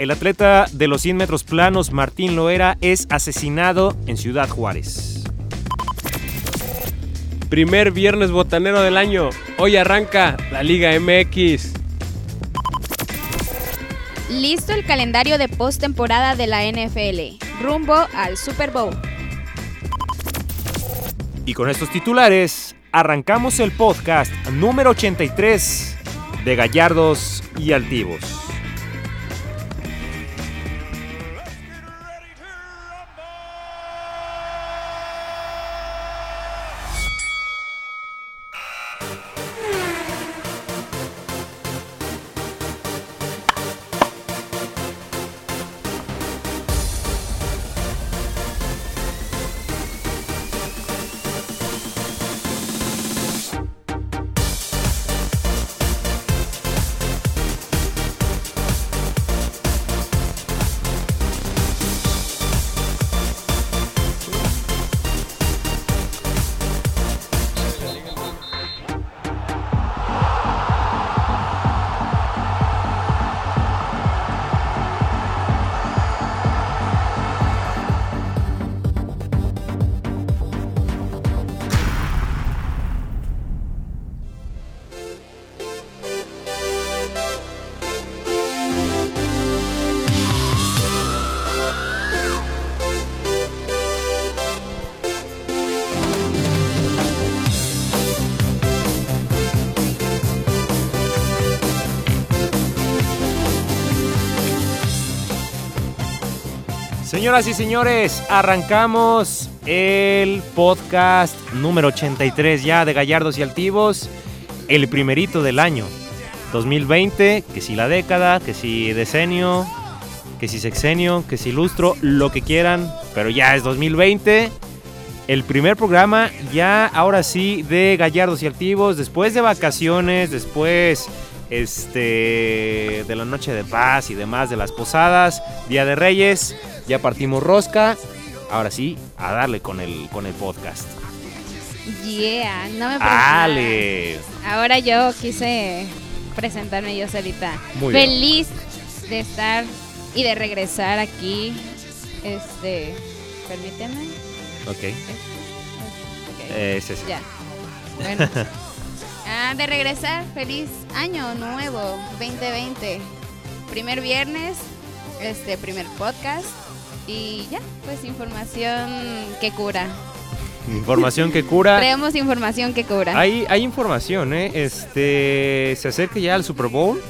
El atleta de los 100 metros planos, Martín Loera, es asesinado en Ciudad Juárez. Primer viernes botanero del año. Hoy arranca la Liga MX. Listo el calendario de postemporada de la NFL, rumbo al Super Bowl. Y con estos titulares, arrancamos el podcast número 83 de Gallardos y Altivos. Señoras y señores, arrancamos el podcast número 83 ya de Gallardos y Altivos, el primerito del año 2020, que si la década, que si decenio, que si sexenio, que si lustro, lo que quieran, pero ya es 2020. El primer programa ya ahora sí de Gallardos y Altivos, después de vacaciones, después este de la noche de paz y demás de las posadas, Día de Reyes, ya partimos rosca. Ahora sí, a darle con el, con el podcast. Yeah, no me ¡Ale! Ahora yo quise presentarme yo solita. Muy bien. Feliz de estar y de regresar aquí. Este, permíteme. Ok. Ok, Ese es. Ya. Bueno. Ah, de regresar, feliz año nuevo 2020. Primer viernes, este primer podcast y ya, pues información que cura. Información que cura. Traemos información que cura. Hay, hay información, ¿eh? Este. Se acerca ya al Super Bowl.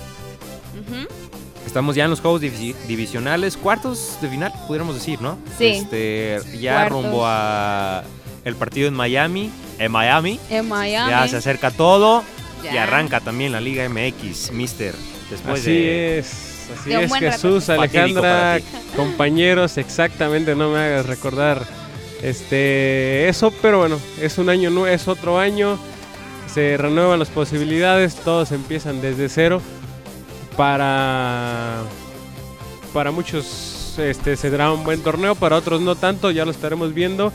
Estamos ya en los juegos divi- divisionales, cuartos de final, pudiéramos decir, ¿no? Sí. Este, ya Cuartos. rumbo a el partido en Miami. En Miami. En Miami. Ya se acerca todo. Y arranca también la Liga MX, Mister. Después Así de. es. Así es, rato. Jesús, Alejandra, compañeros, exactamente, no me hagas recordar este eso, pero bueno, es un año nuevo, es otro año, se renuevan las posibilidades, todos empiezan desde cero. Para para muchos este será un buen torneo, para otros no tanto, ya lo estaremos viendo.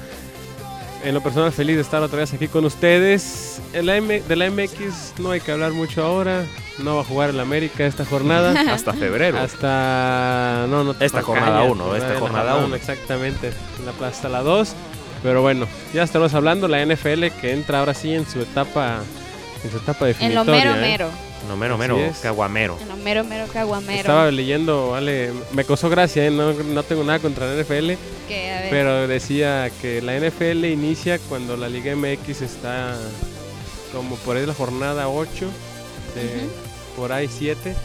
En lo personal feliz de estar otra vez aquí con ustedes. En la M- de la MX no hay que hablar mucho ahora, no va a jugar el América esta jornada. Hasta febrero. Hasta. No, no Esta no, jornada caña, uno, esta la jornada uno. Exactamente. La plaza hasta la 2. Pero bueno, ya estamos hablando. La NFL que entra ahora sí en su etapa. En su etapa En definitoria. lo mero ¿eh? mero. No, mero, Así mero, es. caguamero. En lo mero mero caguamero. Estaba leyendo, vale. Me causó gracia, ¿eh? no, no tengo nada contra la NFL. Que, a ver, Pero decía que la NFL inicia cuando la Liga MX está como por ahí la jornada 8, de, por ahí 7.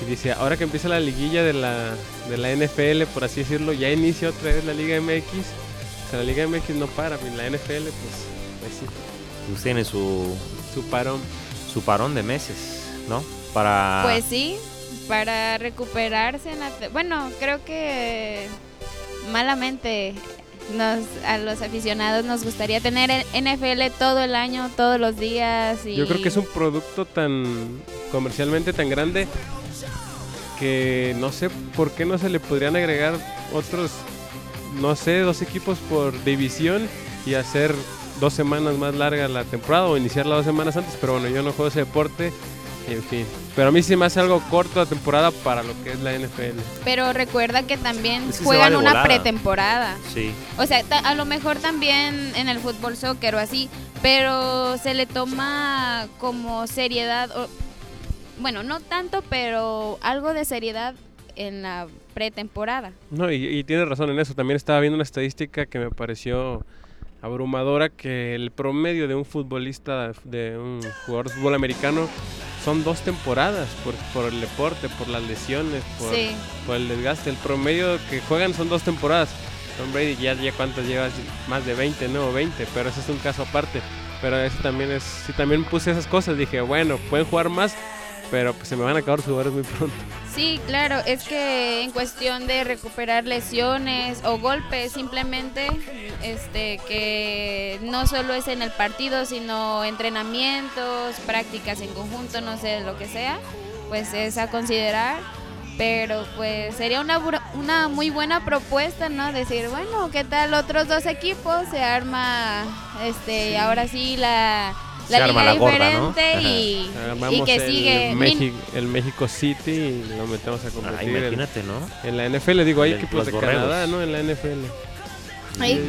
Y dice, ahora que empieza la liguilla de la, de la NFL, por así decirlo, ya inicia otra vez la Liga MX. O sea, la Liga MX no para, y la NFL pues, pues sí, Pues tiene su, su parón. su parón de meses, ¿no? Para. Pues sí, para recuperarse. en la bueno, creo que malamente nos, a los aficionados nos gustaría tener NFL todo el año, todos los días. Y... Yo creo que es un producto tan comercialmente tan grande que no sé por qué no se le podrían agregar otros, no sé, dos equipos por división y hacer dos semanas más larga la temporada o iniciarla dos semanas antes. Pero bueno, yo no juego ese deporte En fin. Pero a mí sí me hace algo corto la temporada para lo que es la NFL. Pero recuerda que también Es que juegan una volada. pretemporada. Sí. O sea, a lo mejor también en el fútbol soccer o así, pero se le toma como seriedad, o- bueno, no tanto, pero algo de seriedad en la pretemporada. No, y, y tienes razón en eso. También estaba viendo una estadística que me pareció abrumadora que el promedio de un futbolista, de un jugador de fútbol americano, son dos temporadas por, por el deporte, por las lesiones, por, Sí. por el desgaste. El promedio que juegan son dos temporadas. Tom Brady ya, ya cuántas lleva, más de 20, no, 20, pero ese es un caso aparte. Pero eso también es, sí, también puse esas cosas, dije, bueno, pueden jugar más, pero pues se me van a acabar sus jugadores muy pronto. Sí, claro, es que en cuestión de recuperar lesiones o golpes, simplemente este que no solo es en el partido, sino entrenamientos, prácticas en conjunto, no sé, lo que sea, pues es a considerar. Pero pues sería una, una muy buena propuesta, ¿no? Decir, bueno, ¿qué tal otros dos equipos? Se arma, este, ahora sí la, la arma liga la gorda, ¿no? diferente y, y Armamos que el sigue. México, el México City y lo metemos a Ah, competir en, imagínate, ¿no? en la NFL. Digo, hay equipos de. Canadá, ¿no? En la NFL. Ahí-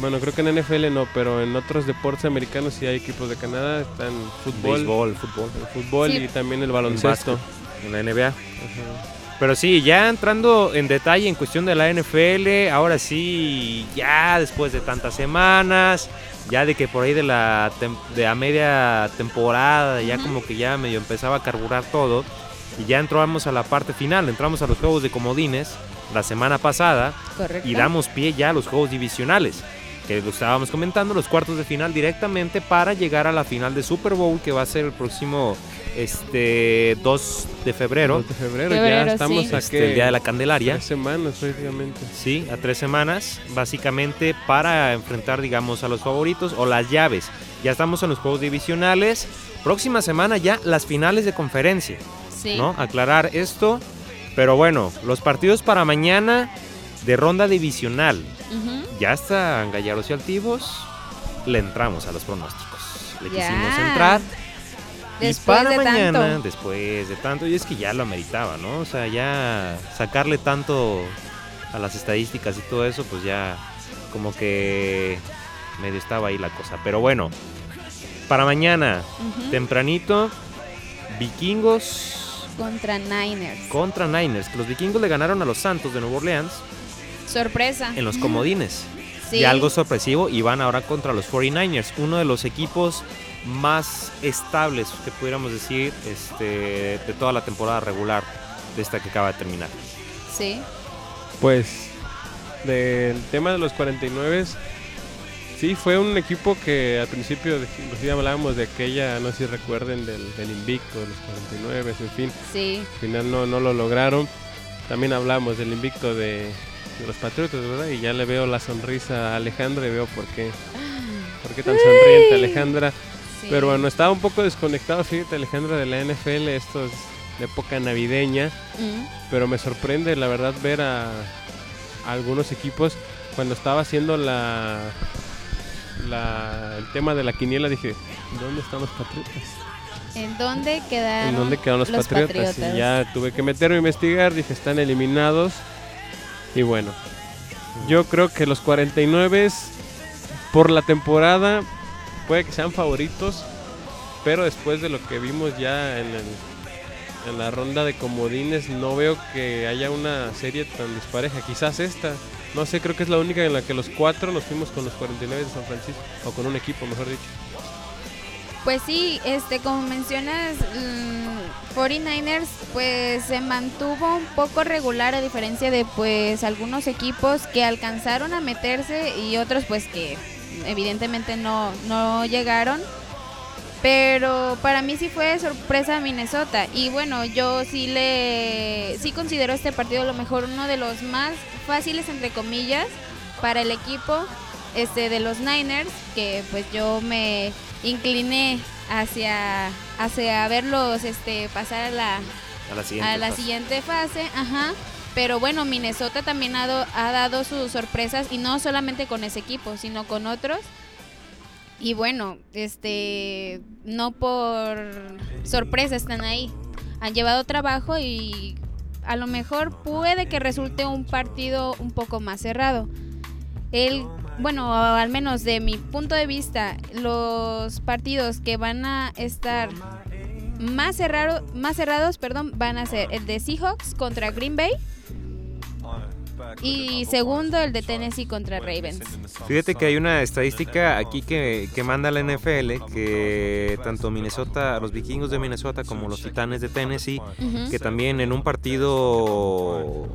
Bueno, creo que en NFL no, pero en otros deportes americanos sí hay equipos de Canadá. Están fútbol, Béisbol, fútbol. el fútbol Sí. y también el baloncesto. En la NBA. Ajá. Pero sí, ya entrando en detalle en cuestión de la NFL, ahora sí, ya después de tantas semanas, ya de que por ahí de la de a media temporada, ya como que ya medio empezaba a carburar todo, y ya entramos a la parte final, entramos a los juegos de comodines la semana pasada Correcto. y damos pie ya a los juegos divisionales, que lo estábamos comentando, los cuartos de final directamente para llegar a la final de Super Bowl que va a ser el próximo este 2 de febrero. 2 de febrero, Febrero, ya estamos sí. a Este, que el día de la Candelaria. tres semanas prácticamente. Sí, a tres semanas, básicamente para enfrentar, digamos, a los favoritos o las llaves. Ya estamos en los juegos divisionales. Próxima semana ya las finales de conferencia, Sí. ¿no? Aclarar esto. Pero bueno, los partidos para mañana de ronda divisional. Ujú. Ya están Gallardos y Altivos. Le entramos a los pronósticos. Le Ya. quisimos entrar. Después y para de mañana, tanto. después de tanto, y es que ya lo ameritaba, ¿no? O sea, ya sacarle tanto a las estadísticas y todo eso, pues ya como que medio estaba ahí la cosa. Pero bueno, para mañana, tempranito, vikingos Contra Niners. contra Niners, que los vikingos le ganaron a los Santos de Nueva Orleans Sorpresa. en los comodines. Sí. Y algo sorpresivo, y van ahora contra los 49ers, uno de los equipos más estables, que pudiéramos decir, este, de toda la temporada regular de esta que acaba de terminar. Sí. Pues del tema de los 49 sí fue un equipo que al principio inclusive hablábamos de aquella, no sé si recuerden del, del invicto de los 49, en fin, Sí. al final no, no lo lograron. También hablamos del invicto de, de los Patriotas, ¿verdad? Y ya le veo la sonrisa a Alejandra y veo por qué, por qué tan sonriente Alejandra. Sí. Pero bueno, estaba un poco desconectado, fíjate Alejandra, de la NFL, esto es de época navideña. Mm. pero me sorprende la verdad ver a, a algunos equipos cuando estaba haciendo la, la el tema de la quiniela dije ¿dónde están los Patriotas? ¿En dónde quedaron? ¿En dónde quedaron los, patriotas? Patriotas? Y ya tuve que meterme a investigar, dije están eliminados y bueno yo creo que los 49 por la temporada puede que sean favoritos pero después de lo que vimos ya en el en la ronda de comodines no veo que haya una serie tan dispareja. Quizás esta. No sé, creo que es la única en la que los cuatro nos fuimos con los 49 de San Francisco. O con un equipo, mejor dicho. Pues sí, este, como mencionas, mm, 49ers pues se mantuvo un poco regular a diferencia de pues algunos equipos que alcanzaron a meterse y otros pues que evidentemente no, no llegaron. Pero para mí sí fue sorpresa Minnesota. Y bueno, yo sí le sí considero este partido a lo mejor uno de los más fáciles entre comillas para el equipo este de los Niners, que pues yo me incliné hacia hacia verlos este pasar a la A la siguiente. a la fase. siguiente fase, ajá. Pero bueno, Minnesota también ha, do- ha dado sus sorpresas y no solamente con ese equipo, sino con otros. Y bueno, este, no por sorpresa están ahí. Han llevado trabajo y a lo mejor puede que resulte un partido un poco más cerrado. El, bueno, al menos de mi punto de vista, los partidos que van a estar más, cerrado, más cerrados perdón, van a ser el de Seahawks contra Green Bay y segundo el de Tennessee contra Ravens. Fíjate que hay una estadística aquí que, que, manda la NFL que tanto Minnesota, los vikingos de Minnesota como los titanes de Tennessee, que también en un partido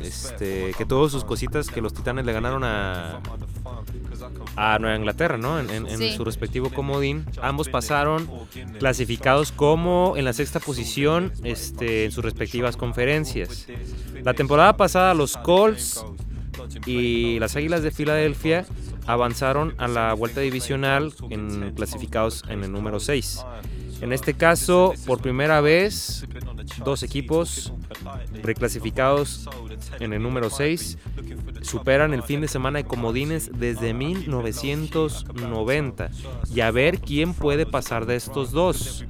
este, que todas sus cositas que los titanes le ganaron a, a Nueva Inglaterra, ¿no? En, su respectivo comodín. Ambos pasaron clasificados como en la sexta posición este, en sus respectivas conferencias. La temporada pasada los Colts y las Águilas de Filadelfia avanzaron a la vuelta divisional en, clasificados en el número 6. En este caso, por primera vez, dos equipos reclasificados en el número 6 superan el fin de semana de comodines desde 1990 y a ver quién puede pasar de estos dos.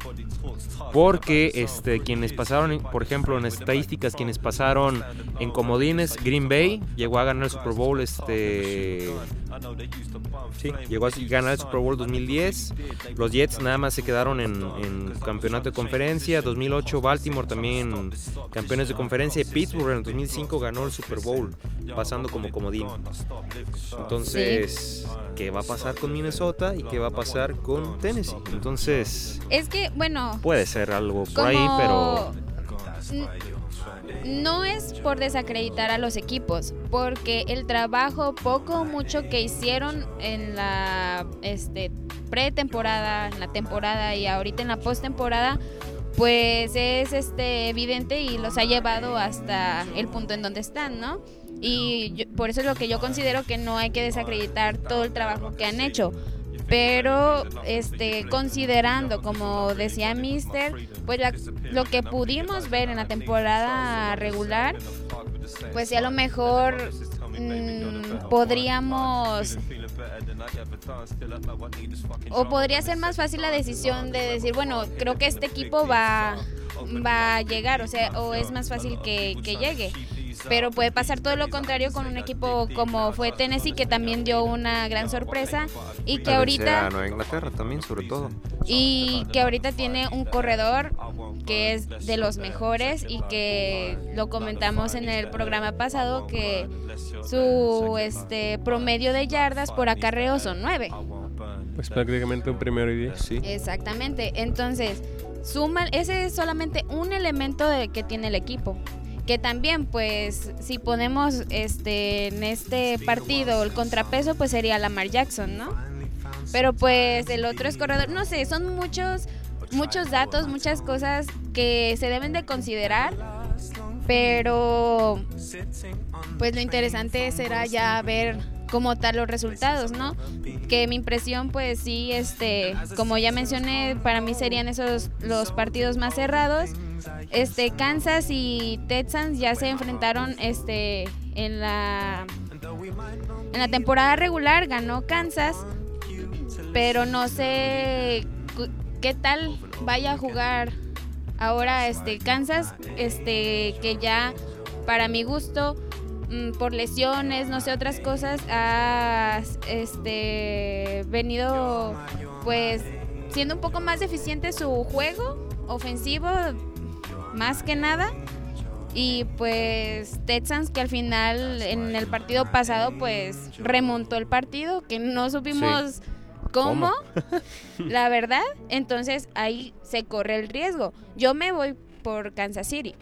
Porque este, quienes pasaron, por ejemplo, en estadísticas, quienes pasaron en comodines, Green Bay llegó a ganar el Super Bowl este, Sí, llegó a ganar el Super Bowl 2010. Los Jets nada más se quedaron en, campeonato de conferencia. 2008 Baltimore también campeones de conferencia. Y Pittsburgh en el 2005 ganó el Super Bowl, pasando como comodín. Entonces, ¿qué va a pasar con Minnesota y qué va a pasar con Tennessee? Entonces, es que, bueno, puede ser algo por ahí, pero no es por desacreditar a los equipos, porque el trabajo poco o mucho que hicieron en la este, pretemporada, en la temporada y ahorita en la postemporada, pues es este evidente y los ha llevado hasta el punto en donde están, ¿no? Y por eso es lo que yo considero que no hay que desacreditar todo el trabajo que han hecho pero este considerando como decía Mister pues lo que pudimos ver en la temporada regular pues si a lo mejor mm, podríamos o podría ser más fácil la decisión de decir bueno creo que este equipo va va a llegar o sea o es más fácil que, que llegue pero puede pasar todo lo contrario con un equipo como fue Tennessee que también dio una gran sorpresa y que ahorita Nueva Inglaterra también sobre todo. y que ahorita tiene un corredor que es de los mejores y que lo comentamos en el programa pasado que su este promedio de yardas por acarreo son nueve. Pues prácticamente un primero y diez. Sí. Exactamente. Entonces suma ese es solamente un elemento de que tiene el equipo que también pues si ponemos este en este partido el contrapeso pues sería Lamar Jackson, ¿no? Pero pues el otro es corredor, no sé, son muchos muchos datos, muchas cosas que se deben de considerar, pero pues lo interesante será ya ver como tal los resultados, ¿no? Que mi impresión, pues sí, este, como ya mencioné, para mí serían esos los partidos más cerrados este Kansas y Texans ya se enfrentaron este en la en la temporada regular ganó Kansas, pero no sé qué tal vaya a jugar ahora este Kansas, este que ya para mi gusto mm, por lesiones, no sé otras cosas ha este venido pues siendo un poco más deficiente su juego ofensivo más que nada. Y pues Texans que al final en el partido pasado pues remontó el partido, que no supimos cómo, la verdad. Entonces ahí se corre el riesgo. Yo me voy por Kansas City,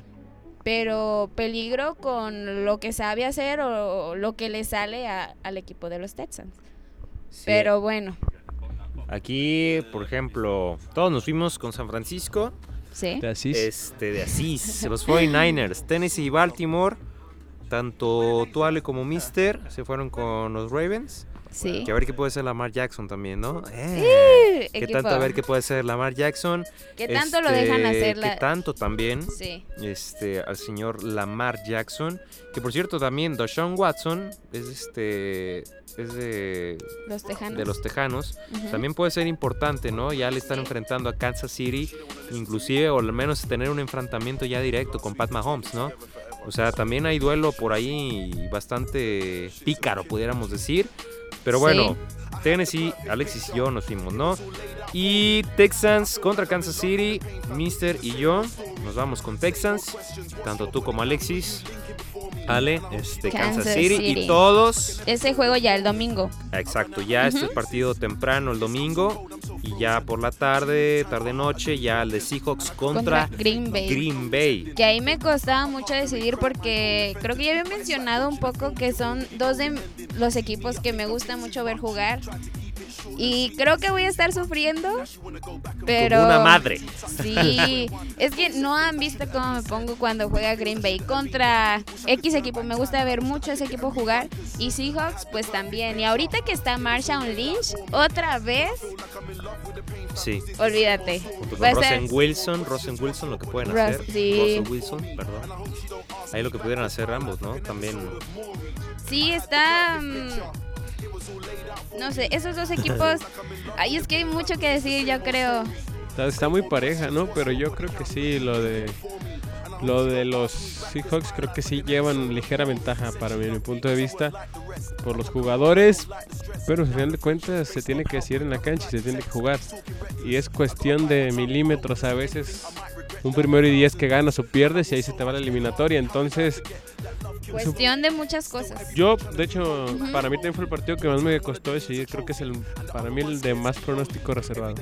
pero peligro con lo que sabe hacer o lo que le sale al equipo de los Texans. Pero bueno. Aquí, por ejemplo, todos nos fuimos con San Francisco de Asís. Este, de Asís. los 49ers, Tennessee y Baltimore. Tanto Tuale como Mister se fueron con los Ravens. Sí. Que a ver qué puede ser Lamar Jackson también, ¿no? Eh, ¿Qué equipo. tanto a ver qué puede ser Lamar Jackson? ¿Qué tanto lo dejan Este, hacer la... ¿Qué tanto también? Sí. este, al señor Lamar Jackson. Que por cierto también Deshaun Watson es este es de, Los tejanos. de los Tejanos. También puede ser importante, ¿no? Ya le están Sí. enfrentando a Kansas City, inclusive o al menos tener un enfrentamiento ya directo con Pat Mahomes, ¿no? O sea, también hay duelo por ahí bastante pícaro, pudiéramos decir. Pero Sí. bueno, Tennessee, Alexis y yo nos fuimos, ¿no? Y Texans contra Kansas City, Mister y yo nos vamos con Texans, tanto tú como Alexis. Ale, este, Kansas, Kansas City, City. y todos Ese juego ya el domingo. Exacto, ya este Ujú. partido temprano el domingo y ya por la tarde, tarde noche, ya el de Seahawks contra, Contra Green Bay. Green Bay. Que ahí me costaba mucho decidir porque creo que ya había mencionado un poco que son dos de los equipos que me gusta mucho ver jugar. Y creo que voy a estar sufriendo, pero... Como una madre. Sí, es que no han visto cómo me pongo cuando juega Green Bay contra X equipo. Me gusta ver mucho ese equipo jugar. Y Seahawks, pues también. Y ahorita que está Marshawn Lynch, otra vez, Sí. olvídate. Junto ser- Rosen Wilson, Rosen Wilson, lo que pueden Ros- hacer. sí. Russell Wilson, perdón. Ahí lo que pudieran hacer ambos, ¿no? También. Sí, está. mm, No sé, esos dos equipos. Ay, es que hay mucho que decir, yo creo. Está, está muy pareja, ¿no? Pero yo creo que sí, lo de lo de los Seahawks creo que sí llevan ligera ventaja para mí, mi punto de vista, por los jugadores, pero al final de cuentas se tiene que decir en la cancha y se tiene que jugar. Y es cuestión de milímetros a veces. Un primero y diez que ganas o pierdes y ahí se te va la eliminatoria. Entonces, Cuestión de muchas cosas. yo, de hecho, para mí también fue el partido que más me costó decidir. Creo que es el, para mí el de más pronóstico reservado.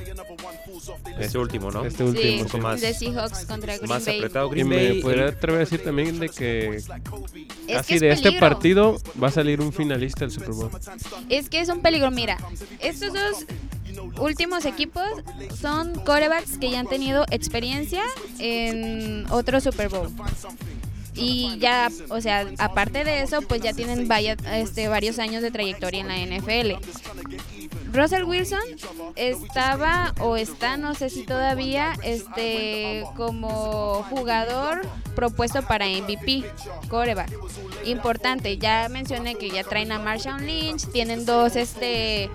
Este último, ¿no? Este Sí, último, poco sí. más- de Seahawks contra Green Más Bay. apretado Y Green me Bay. podría el- atrever a decir también de que Es casi que es de este peligro. partido va a salir un finalista del Super Bowl. Es que es un peligro. Mira, estos dos últimos equipos son corebacks que ya han tenido experiencia en otro Super Bowl. Y ya, o sea, aparte de eso, pues ya tienen vaya- este, varios años de trayectoria en la NFL. Russell Wilson estaba o está, no sé si todavía, este, como jugador propuesto para MVP, coreback. Importante, ya mencioné que ya traen a Marshawn Lynch, tienen dos, este,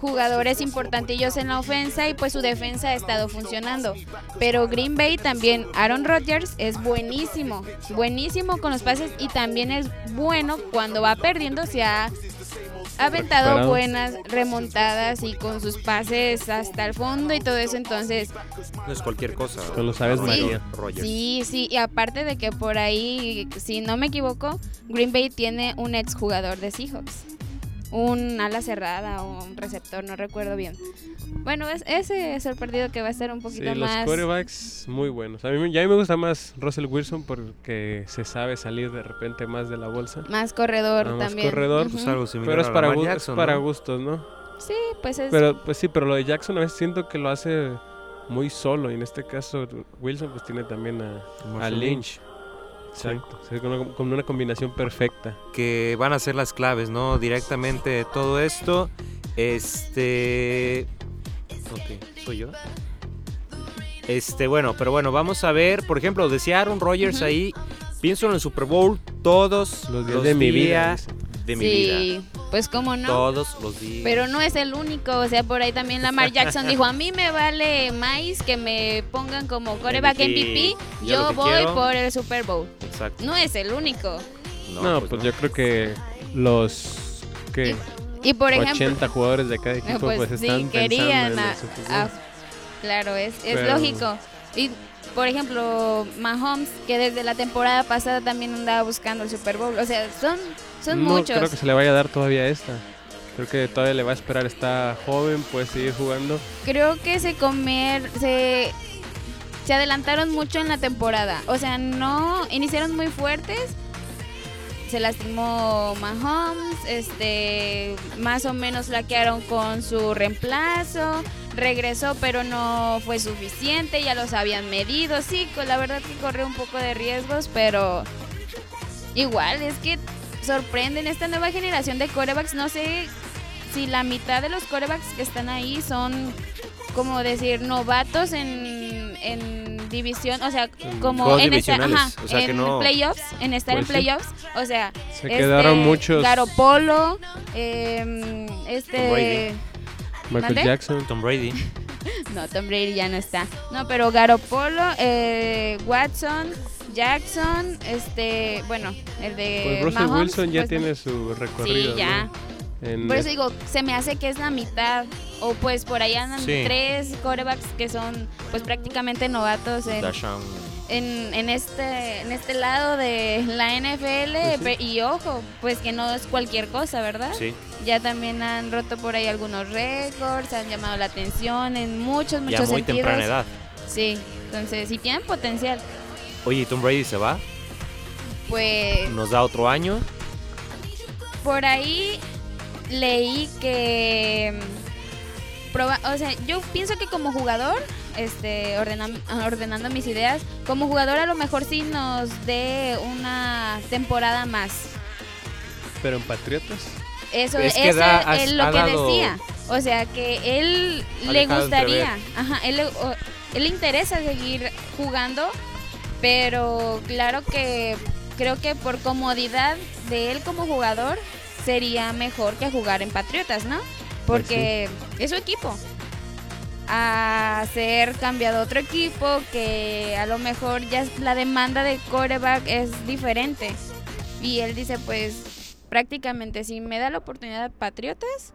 jugadores importantillos en la ofensa y pues su defensa ha estado funcionando. Pero Green Bay también, Aaron Rodgers es buenísimo, buenísimo con los pases y también es bueno cuando va perdiendo, se ha aventado Recuperado. buenas remontadas y con sus pases hasta el fondo y todo eso, entonces No es cualquier cosa. Con los Aves Sí. María. Rogers. sí, sí, y aparte de que por ahí, si no me equivoco, Green Bay tiene un exjugador de Seahawks. Un ala cerrada o un receptor, no recuerdo bien. Bueno, es- ese es el partido que va a estar un Sí, poquito los más... quarterbacks muy buenos. A mí me- ya a mí me gusta más Russell Wilson porque se sabe salir de repente más de la bolsa. Más corredor Ah, más también. corredor, Ujú. Pues algo similar Pero es para, es Jackson, para ¿no? gustos, ¿no? Sí, pues es... Pero pues sí, pero lo de Jackson a veces siento que lo hace muy solo y en este caso Wilson pues tiene también a, Lynch. Exacto, o sea, con, una, con una combinación perfecta. que van a ser las claves, ¿no? Directamente de todo esto. Este. Ok, soy yo. Este, bueno, pero bueno, vamos a ver. Por ejemplo, decía Aaron Rodgers ahí. Pienso en el Super Bowl todos Los los días de mi vida, de mi vida. Sí, pues cómo no. Todos los días. Pero no es el único, o sea, por ahí también Lamar Jackson dijo, a mí me vale más que me pongan como coreback MVP. MVP, Yo yo voy quiero- por el Super Bowl. Exacto. No es el único. No, pues, yo creo que los que Y por ejemplo, 80 jugadores de cada equipo pues, pues, sí, están querían pensando en a- a- claro, es, es Pero- lógico. Y por ejemplo, Mahomes, que desde la temporada pasada también andaba buscando el Super Bowl. O sea, son, son no muchos. creo que se le vaya a dar todavía esta. Creo que todavía le va a esperar, está joven, puede seguir jugando. Creo que se comer, se, se adelantaron mucho en la temporada. O sea, no iniciaron muy fuertes. Se lastimó Mahomes, este, más o menos laquearon con su reemplazo, regresó pero no fue suficiente, ya los habían medido, sí, con- la verdad que corrió un poco de riesgos, pero igual es que sorprenden esta nueva generación de corebacks, no sé si la mitad de los corebacks que están ahí son, como decir, novatos en, en división, o sea, como en, esta- divisionales, ajá, o sea, que en no- playoffs, en estar Pues en sí. playoffs, o sea, Se este, quedaron muchos. Garopolo, em, este. Michael. Jackson. Tom Brady. no, Tom Brady ya no está, no, pero Garopolo, eh, Watson, Jackson, este, bueno, el de Pues Russell Mahomes, Wilson ya pues, tiene su recorrido. Sí, ya. ¿no? Por eso digo, se me hace que es la mitad. O pues por ahí andan Sí. tres corebacks que son pues prácticamente novatos en. En, en este en este lado de la NFL. Pues sí. Y ojo, pues que no es cualquier cosa, ¿verdad? Sí. Ya también han roto por ahí algunos récords, han llamado la atención en muchos, Ya muchos muy sentidos. temprana edad. Sí, entonces si tienen potencial, Oye, ¿y Tom Brady se va? pues ¿Nos da otro año? por ahí leí que mm, proba- o sea, yo pienso que como jugador, este, ordenan- ordenando mis ideas, como jugador a lo mejor sí nos dé una temporada más. Pero en Patriotas. Eso, Es que eso da- es has- lo que decía. O sea, que él le gustaría, ajá, él, le- o- él le interesa seguir jugando, pero claro que creo que por comodidad de él como jugador sería mejor que jugar en Patriotas, ¿no? Pues Porque es su equipo. A ser cambiado a otro equipo que a lo mejor ya la demanda de coreback es diferente. Y él dice, pues prácticamente si me da la oportunidad Patriotas,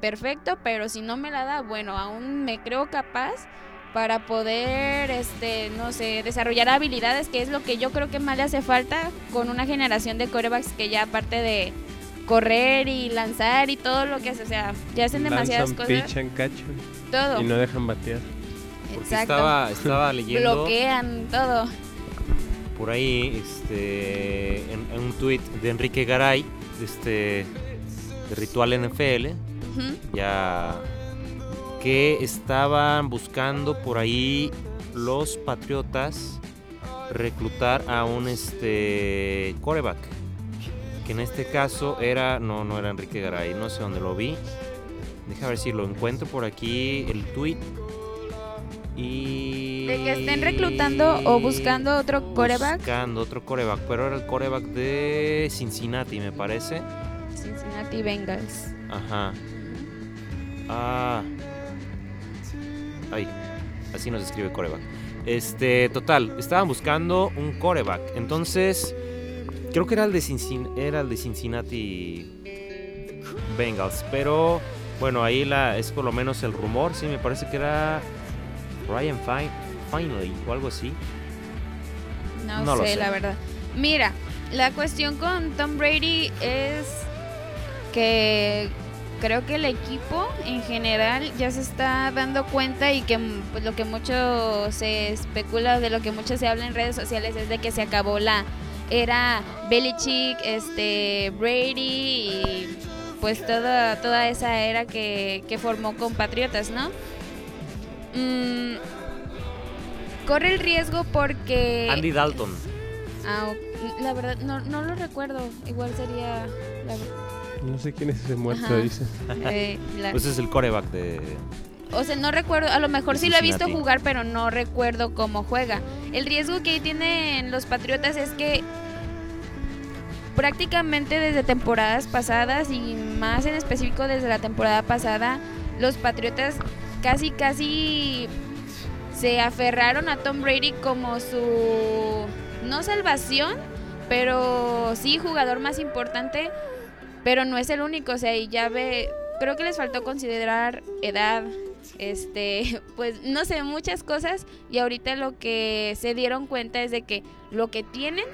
perfecto, pero si no me la da, bueno, aún me creo capaz para poder, este, no sé, desarrollar habilidades, que es lo que yo creo que más le hace falta con una generación de corebacks que ya aparte de correr y lanzar y todo lo que hace, o sea, ya hacen demasiadas Lanzan, cosas, pichan, cachan todo, y no dejan batear. Porque exacto, estaba, estaba leyendo bloquean todo, por ahí este, en, en un tuit de Enrique Garay, de, este, de Ritual NFL, ya que estaban buscando por ahí los Patriotas reclutar a un este coreback que en este caso era no no era Enrique Garay no sé dónde lo vi deja ver si lo encuentro por aquí el tweet y De que estén reclutando o buscando otro coreback. buscando otro coreback pero era el coreback de Cincinnati me parece Cincinnati Bengals. Ajá. Ah. Ay, así nos escribe coreback. Este, total, estaban buscando un coreback. Entonces, creo que era el de Cincinnati, era el de Cincinnati Bengals, pero bueno, ahí la es por lo menos el rumor, sí me parece que era Ryan Fine, Finley o algo así. No, No lo sé, sé. la verdad. Mira, la cuestión con Tom Brady es que creo que el equipo en general ya se está dando cuenta y que pues, lo que mucho se especula, de lo que mucho se habla en redes sociales es de que se acabó la era Belichick, este Brady y pues toda, toda esa era que, que formó con Patriotas, ¿no? Mm, corre el riesgo porque... Andy Dalton. Ah, la verdad, no, no lo recuerdo. Igual sería. La, No sé quién es ese muerto, Ajá. dice. eh, la- Pues es el coreback de o sea, no recuerdo. A lo mejor sí lo he visto jugar, pero no recuerdo cómo juega. El riesgo que tienen los Patriotas es que prácticamente desde temporadas pasadas y más en específico desde la temporada pasada, los Patriotas casi, casi se aferraron a Tom Brady como su, no salvación, pero sí jugador más importante, pero no es el único, o sea, y ya ve, creo que les faltó considerar edad, este, pues no sé, muchas cosas y ahorita lo que se dieron cuenta es de que lo que tienen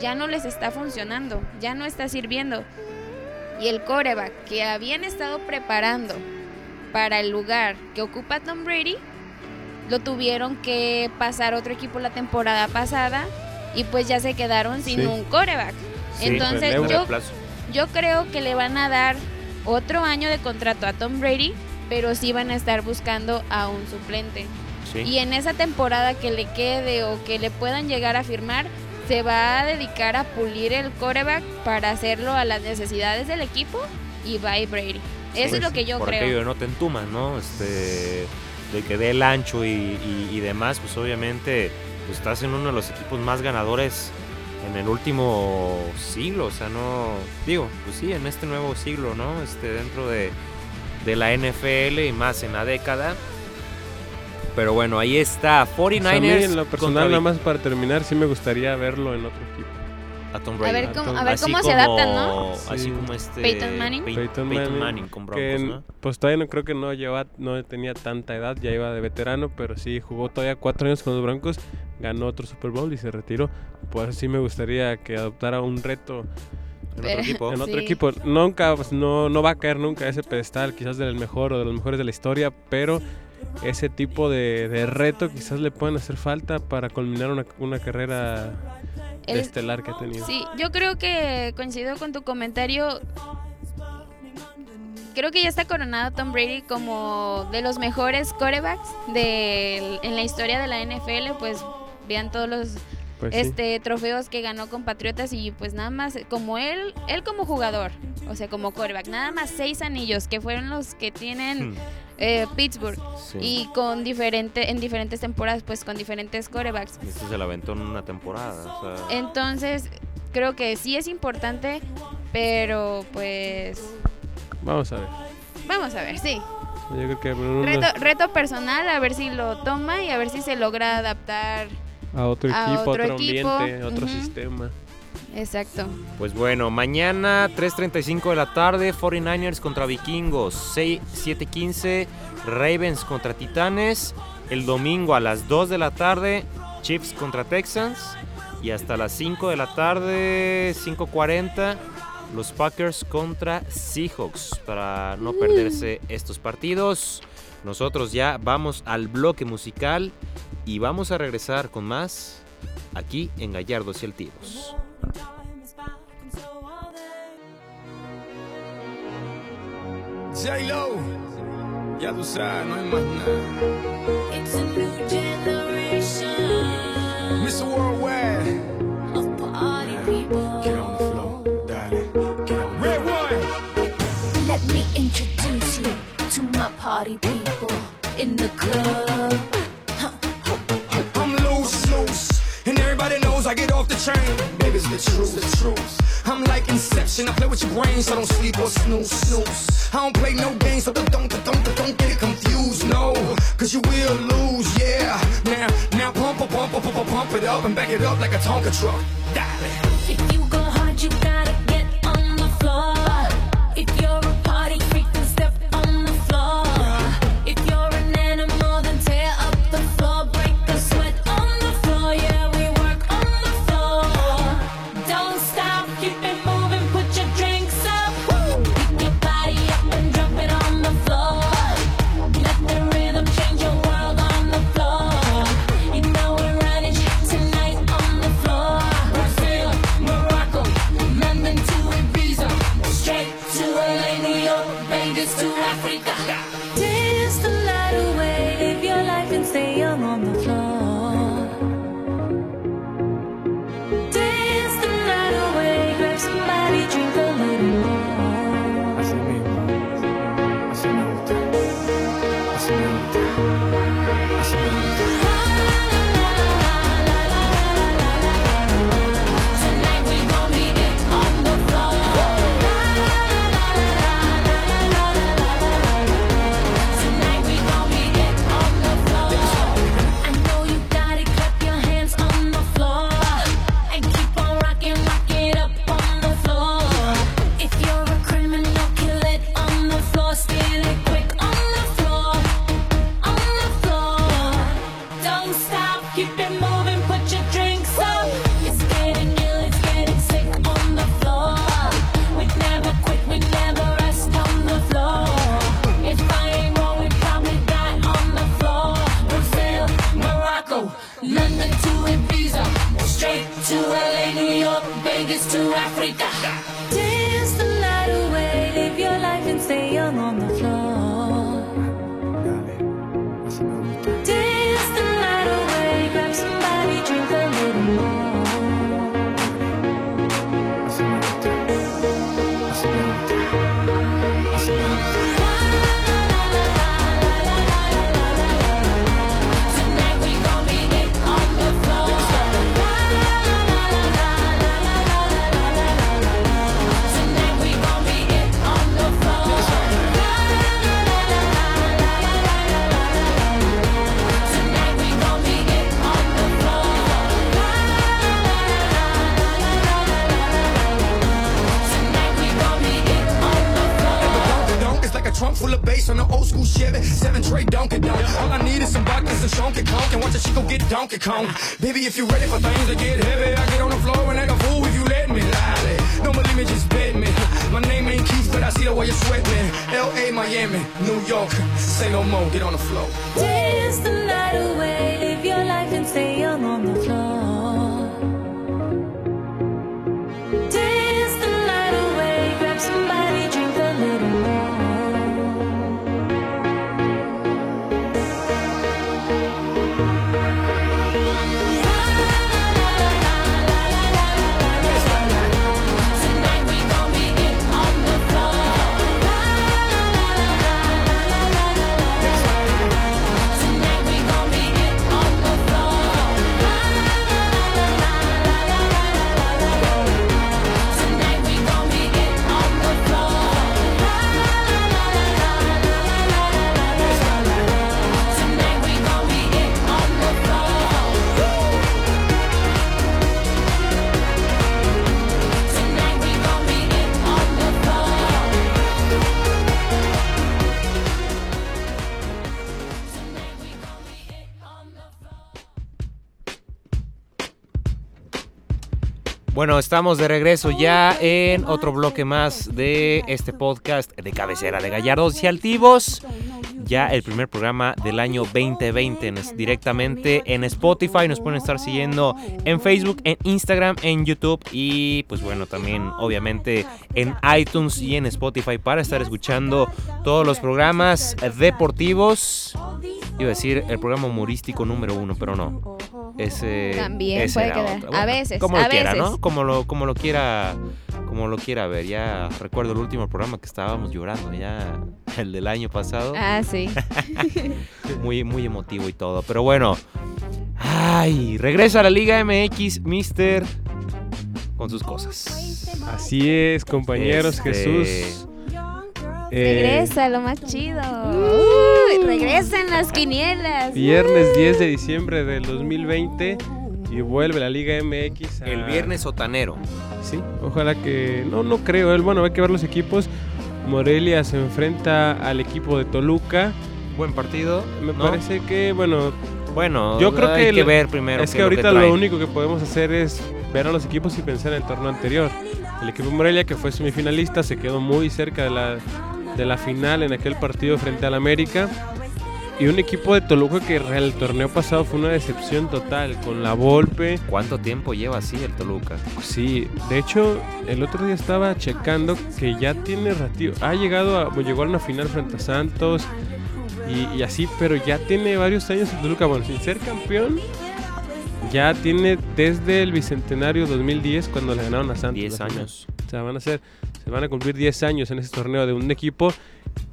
ya no les está funcionando, ya no está sirviendo. Y el coreback que habían estado preparando para el lugar que ocupa Tom Brady, lo tuvieron que pasar otro equipo la temporada pasada y pues ya se quedaron sin Sí. un coreback. Sí, Entonces yo, yo creo que le van a dar otro año de contrato a Tom Brady, pero sí van a estar buscando a un suplente. Sí. Y en esa temporada que le quede o que le puedan llegar a firmar, se va a dedicar a pulir el coreback para hacerlo a las necesidades del equipo y bye Brady. Eso es lo que yo por creo. aquello de no te entumas, ¿no? Este, de que dé el ancho y, y- y demás, pues obviamente pues estás en uno de los equipos más ganadores en el último siglo, o sea, no, digo, pues sí, en este nuevo siglo, ¿no? Este, dentro de, de la NFL y más en la década. Pero bueno, ahí está, 49ers. a mí en lo personal, nada más para terminar, sí me gustaría verlo en otro equipo. a Tom A Brady. ver cómo, a ver Así cómo se como- adaptan, ¿no? Así Sí. como este. Peyton Manning. Pey- Peyton Peyton Manning, Manning con que Broncos, ¿no? pues todavía no creo que no lleva, no tenía tanta edad, ya iba de veterano, pero sí jugó todavía cuatro años con los Broncos, ganó otro Super Bowl y se retiró. Pues sí me gustaría que adoptara un reto En otro equipo. en otro Sí. equipo. Nunca, pues, no, no va a caer nunca ese pedestal, quizás del mejor o de los mejores de la historia, pero ese tipo de, de reto quizás le pueden hacer falta para culminar una, una carrera de El- estelar que ha tenido. Sí, yo creo que coincido con tu comentario. Creo que ya está coronado Tom Brady como de los mejores corebacks de, en la historia de la NFL. Pues vean todos los Pues sí. este trofeos que ganó con Patriotas y pues nada más como él, él como jugador, o sea como coreback, nada más seis anillos que fueron los que tienen Hmm, eh, Pittsburgh sí. y con diferente en diferentes temporadas pues con diferentes corebacks. Este se la aventó en una temporada. O sea, Entonces, creo que sí es importante, pero pues Vamos a ver. vamos a ver, sí. Yo creo que reto personal, a ver si lo toma y a ver si se logra adaptar. A otro a equipo, otro otro, equipo, ambiente, otro sistema. Exacto. Pues bueno, mañana 3.35 de la tarde, 49ers contra Vikingos, 6, 7.15, Ravens contra Titanes, el domingo a las 2 de la tarde, Chiefs contra Texans, y hasta las 5 de la tarde, 5.40, los Packers contra Seahawks, para no perderse estos partidos. Nosotros ya vamos al bloque musical y vamos a regresar con más aquí en Gallardos y Altivos. J-Lo, ya tú sabes, no hay más nada. It's a new generation Mr. Worldwide, of party people. get on the floor, darling, get on. Red one, Let me introduce you to my party people in the club. The train. Baby, it's the truth, the truth. I'm like Inception, I play with your brain, so don't sleep or snooze, snooze. I don't play no games, so don't, don't, don't, don't get it confused, no, cause you will lose, yeah. Now, now pump, pump, pump, pump, pump, it up and back it up like a Tonka truck. L.A., Miami, New York. Say no more, get on the floor. Dance the night away, live your life and stay young on the floor. Bueno, estamos de regreso ya en otro bloque más de este podcast de cabecera de Gallardos y Altivos. Ya el primer programa del año 2020 en- directamente en Spotify. Nos pueden estar siguiendo en Facebook, en Instagram, en YouTube y pues bueno, también obviamente en iTunes y en Spotify para estar escuchando todos los programas deportivos. Iba a decir el programa humorístico número uno, pero no. Ese, También ese puede quedar. otro. A veces, Como a lo quiera, veces. ¿no? Como lo, como lo quiera, como lo quiera ver. Ya recuerdo el último programa que estábamos llorando, ya el del año pasado. Ah, sí. Muy, muy emotivo y todo. Pero bueno. Ay, regresa a la Liga MX, Mister. Con sus cosas. Así es, compañeros, Este, Jesús. Eh, Regresa, lo más chido. Uy, regresan las quinielas. Viernes 10 de diciembre del 2020 y vuelve la Liga MX. a- El viernes sotanero. Sí, ojalá que. No, no creo. él Bueno, hay que ver los equipos. Morelia se enfrenta al equipo de Toluca. Buen partido. Me ¿no? parece que, bueno, Bueno, Yo creo hay que que el- ver primero. es que lo ahorita lo, único que podemos hacer es ver a los equipos y pensar en el torneo anterior. El equipo de Morelia, que fue semifinalista, se quedó muy cerca de la, de la final en aquel partido frente al América. Y un equipo de Toluca que el torneo pasado fue una decepción total, con la Volpe. ¿Cuánto tiempo lleva así el Toluca? Sí, de hecho, el otro día estaba checando que ya tiene ratio. Ha llegado a, llegó a una final frente a Santos y, y así, pero ya tiene varios años el Toluca. Bueno, sin ser campeón, ya tiene desde el bicentenario 2010 cuando le ganaron a Santos. 10 la final. años. O sea, van a ser, se van a cumplir 10 años en ese torneo de un equipo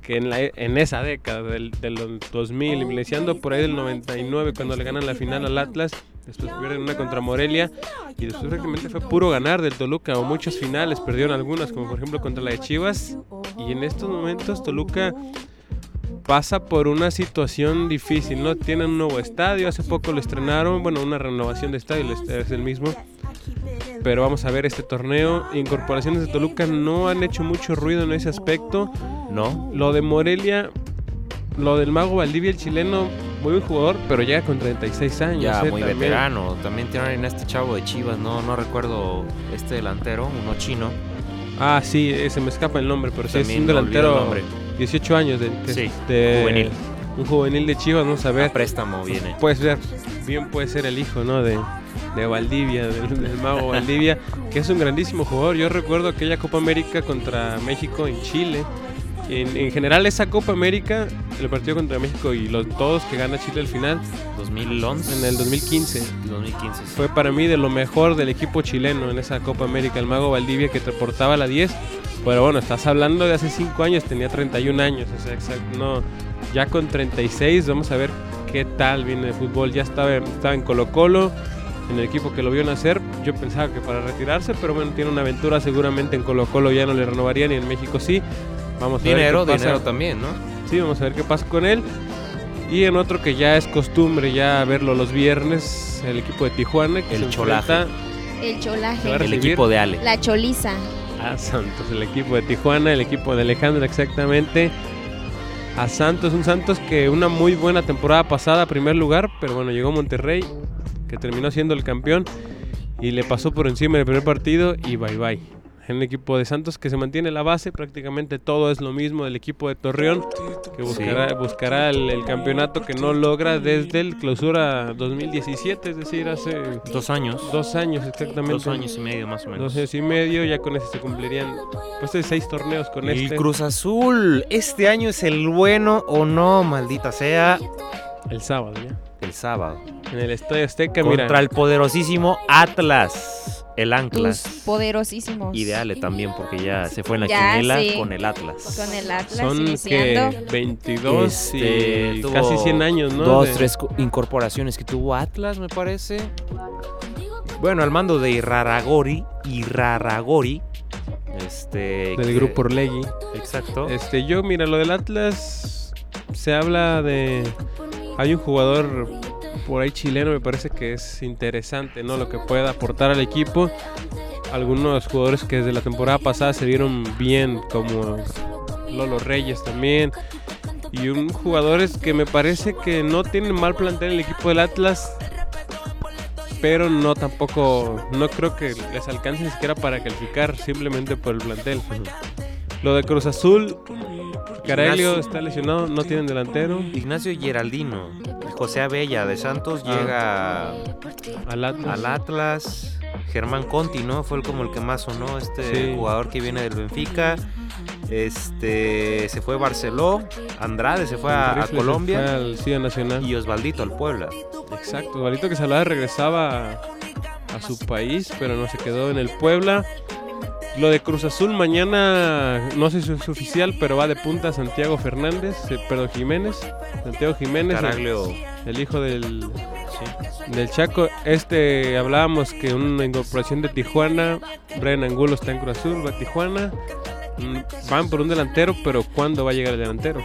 que en, la, en esa década del, del 2000, iniciando por ahí del 99 cuando le ganan la final al Atlas, después pierden una contra Morelia y después prácticamente fue puro ganar del Toluca o muchas finales, perdieron algunas como por ejemplo contra la de Chivas y en estos momentos Toluca pasa por una situación difícil, ¿no? Tienen un nuevo estadio, hace poco lo estrenaron, bueno, una renovación de estadio, es el mismo. Pero vamos a ver este torneo. Incorporaciones de Toluca no han hecho mucho ruido en ese aspecto. ¿No? Lo de Morelia, lo del Mago Valdivia, el chileno, muy buen jugador, pero llega con 36 años. Ya ¿eh? muy También. veterano. También tienen a este chavo de Chivas, no, no recuerdo este delantero, uno chino. Ah, sí, eh, se me escapa el nombre, pero sí es un delantero. Nombre. 18 años de, que es Sí, de- juvenil. Un juvenil de Chivas, vamos a A ver. préstamo viene. Puede ser, bien puede ser el hijo, ¿no? De, de Valdivia, del, del mago Valdivia, que es un grandísimo jugador. Yo recuerdo aquella Copa América contra México en Chile. En, en general esa Copa América, el partido contra México y los todos que gana Chile al final, 2011. en el 2015, 2015. sí. fue para mí de lo mejor del equipo chileno en esa Copa América, el mago Valdivia que te portaba la 10. Pero bueno, estás hablando de hace 5 años, tenía 31 años, o sea, exact- no, ya con 36, vamos a ver qué tal viene el fútbol. Ya estaba, estaba en Colo Colo, en el equipo que lo vio nacer. Yo pensaba que para retirarse, pero bueno, tiene una aventura seguramente en Colo Colo ya no le renovarían y en México sí. Vamos a ver Dinero, pasa. dinero también, ¿no? Sí, vamos a ver qué pasa con él. Y en otro que ya es costumbre ya verlo los viernes, el equipo de Tijuana que El se Cholaje. El cholaje. El equipo de Ale. La choliza. a Santos, el equipo de Tijuana, el equipo de Alejandro exactamente. a Santos. Un Santos que una muy buena temporada pasada, primer lugar, pero bueno, llegó Monterrey, que terminó siendo el campeón y le pasó por encima en el primer partido y bye bye. En el equipo de Santos que se mantiene la base, prácticamente todo es lo mismo del equipo de Torreón, que buscará, buscará el, el campeonato que no logra desde el clausura 2017, es decir, hace Dos años. dos años exactamente. Dos años y medio más o menos. Dos años y medio, ya con ese se cumplirían pues seis torneos con El este. Cruz Azul, ¿este año es el bueno o no, maldita sea? El sábado, ya. El sábado. En el Estadio Azteca, mira. Contra el poderosísimo Atlas, el Tus Anclas. poderosísimos. Ideale también porque ya se fue en la Ya, quiniela sí. con el Atlas. Con el Atlas Son que 22 Este, y casi 100 años, ¿no? Dos, De- tres co- incorporaciones que tuvo Atlas, me parece. Bueno, al mando de Iraragori, Iraragori, este... del que- grupo Orlegui. Exacto. Este, yo, mira, lo del Atlas se habla de. Hay un jugador por ahí chileno, me parece que es interesante, ¿no? Lo que pueda aportar al equipo. Algunos jugadores que desde la temporada pasada se vieron bien, como Lolo Reyes también. Y un jugadores que me parece que no tienen mal plantel el equipo del Atlas. Pero no tampoco, no creo que les alcance ni siquiera para calificar simplemente por el plantel. Lo de Cruz Azul, Caraglio está lesionado, no tienen delantero. Ignacio Geraldino, José Abella de Santos Ah. llega Al Atlas. al Atlas. Germán Conti, ¿no? Fue el- como el que más sonó, este Sí. jugador que viene del Benfica. Este se fue Barceló, Andrade se fue a, Colombia fue al Nacional. y Osvaldito al Puebla. Exacto, Valito que Salada regresaba a su país, pero no se quedó en el Puebla. Lo de Cruz Azul mañana, no sé si es oficial, pero va de punta Santiago Fernández, eh, perdón, Jiménez. Santiago Jiménez, el, hijo del, sí. del Chaco. Este, hablábamos que una incorporación de Tijuana, Brian Angulo está en Cruz Azul, va a Tijuana. Mm, Van por un delantero, pero ¿cuándo va a llegar el delantero?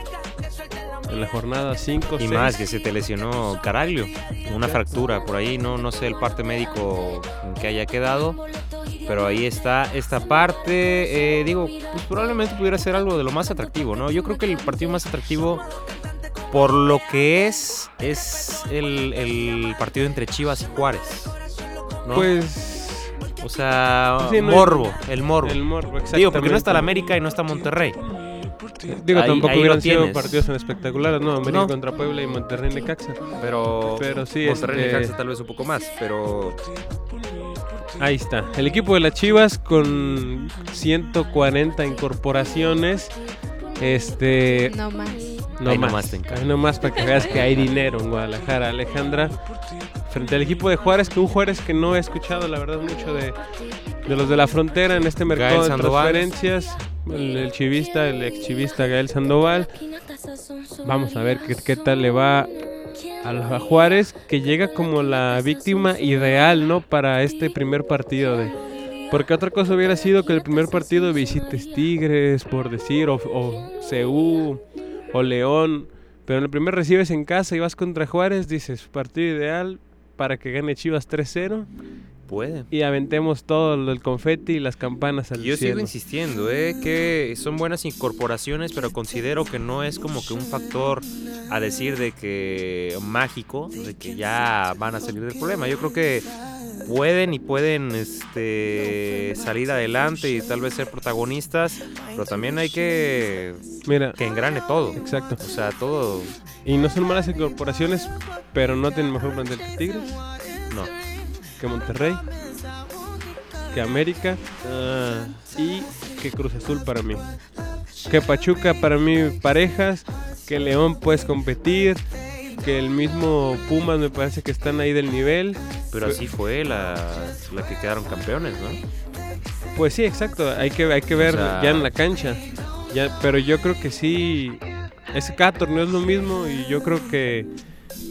En la jornada 5, Y más que se te lesionó Caraglio, una fractura por ahí, no, no sé el parte médico que haya quedado, pero ahí está esta parte. eh, digo, pues probablemente pudiera ser algo de lo más atractivo, ¿no? Yo creo que el partido más atractivo, por lo que es, es el, el partido entre Chivas y Juárez. ¿no? Pues o sea, Sí, no, morbo, el morbo. el morbo, Digo, porque no está la exactamente. América y no está Monterrey. Digo, Ahí- tampoco ahí hubieran sido partidos tan espectaculares, ¿no? América No. contra Puebla y Monterrey Necaxa. Pero, Pero sí, Monterrey este- Necaxa tal vez un poco más, pero Ahí está. El equipo de las Chivas con 140 incorporaciones. Este. No más. No Ahí más. nomás te encargo. Ahí nomás para que veas que hay dinero en Guadalajara, Alejandra. Frente al equipo de Juárez, que un Juárez que no he escuchado, la verdad, mucho de, de los de la frontera en este mercado Gael de transferencias. El, el chivista, el ex chivista Gael Sandoval. Vamos a ver qué, qué tal le va a Juárez, que llega como la víctima ideal, ¿no? Para este primer partido de... Porque otra cosa hubiera sido que el primer partido visites Tigres, por decir, o, o CU, o León. Pero en el primer recibes en casa y vas contra Juárez, dices, partido ideal para que gane Chivas 3-0 puede. y aventemos todo el confeti y las campanas al Yo sigo insistiendo, ¿eh? que son buenas incorporaciones, pero considero que no es como que un factor a decir de que mágico, de que ya van a salir del problema. Yo creo que pueden y pueden este, salir adelante y tal vez ser protagonistas, pero también hay que Mira, que engrane todo. exacto. O sea, todo Y no son malas incorporaciones, pero no tienen mejor plantel que Tigres, no. que Monterrey, que América ah, y que Cruz Azul para mí. Que Pachuca para mí parejas, que León puedes competir, que el mismo Pumas me parece que están ahí del nivel. Pero así fue la, la que quedaron campeones, ¿no? Pues sí, exacto, hay que, hay que ver sea- ya en la cancha. Ya, pero yo creo que sí, es, cada torneo es lo mismo y yo creo que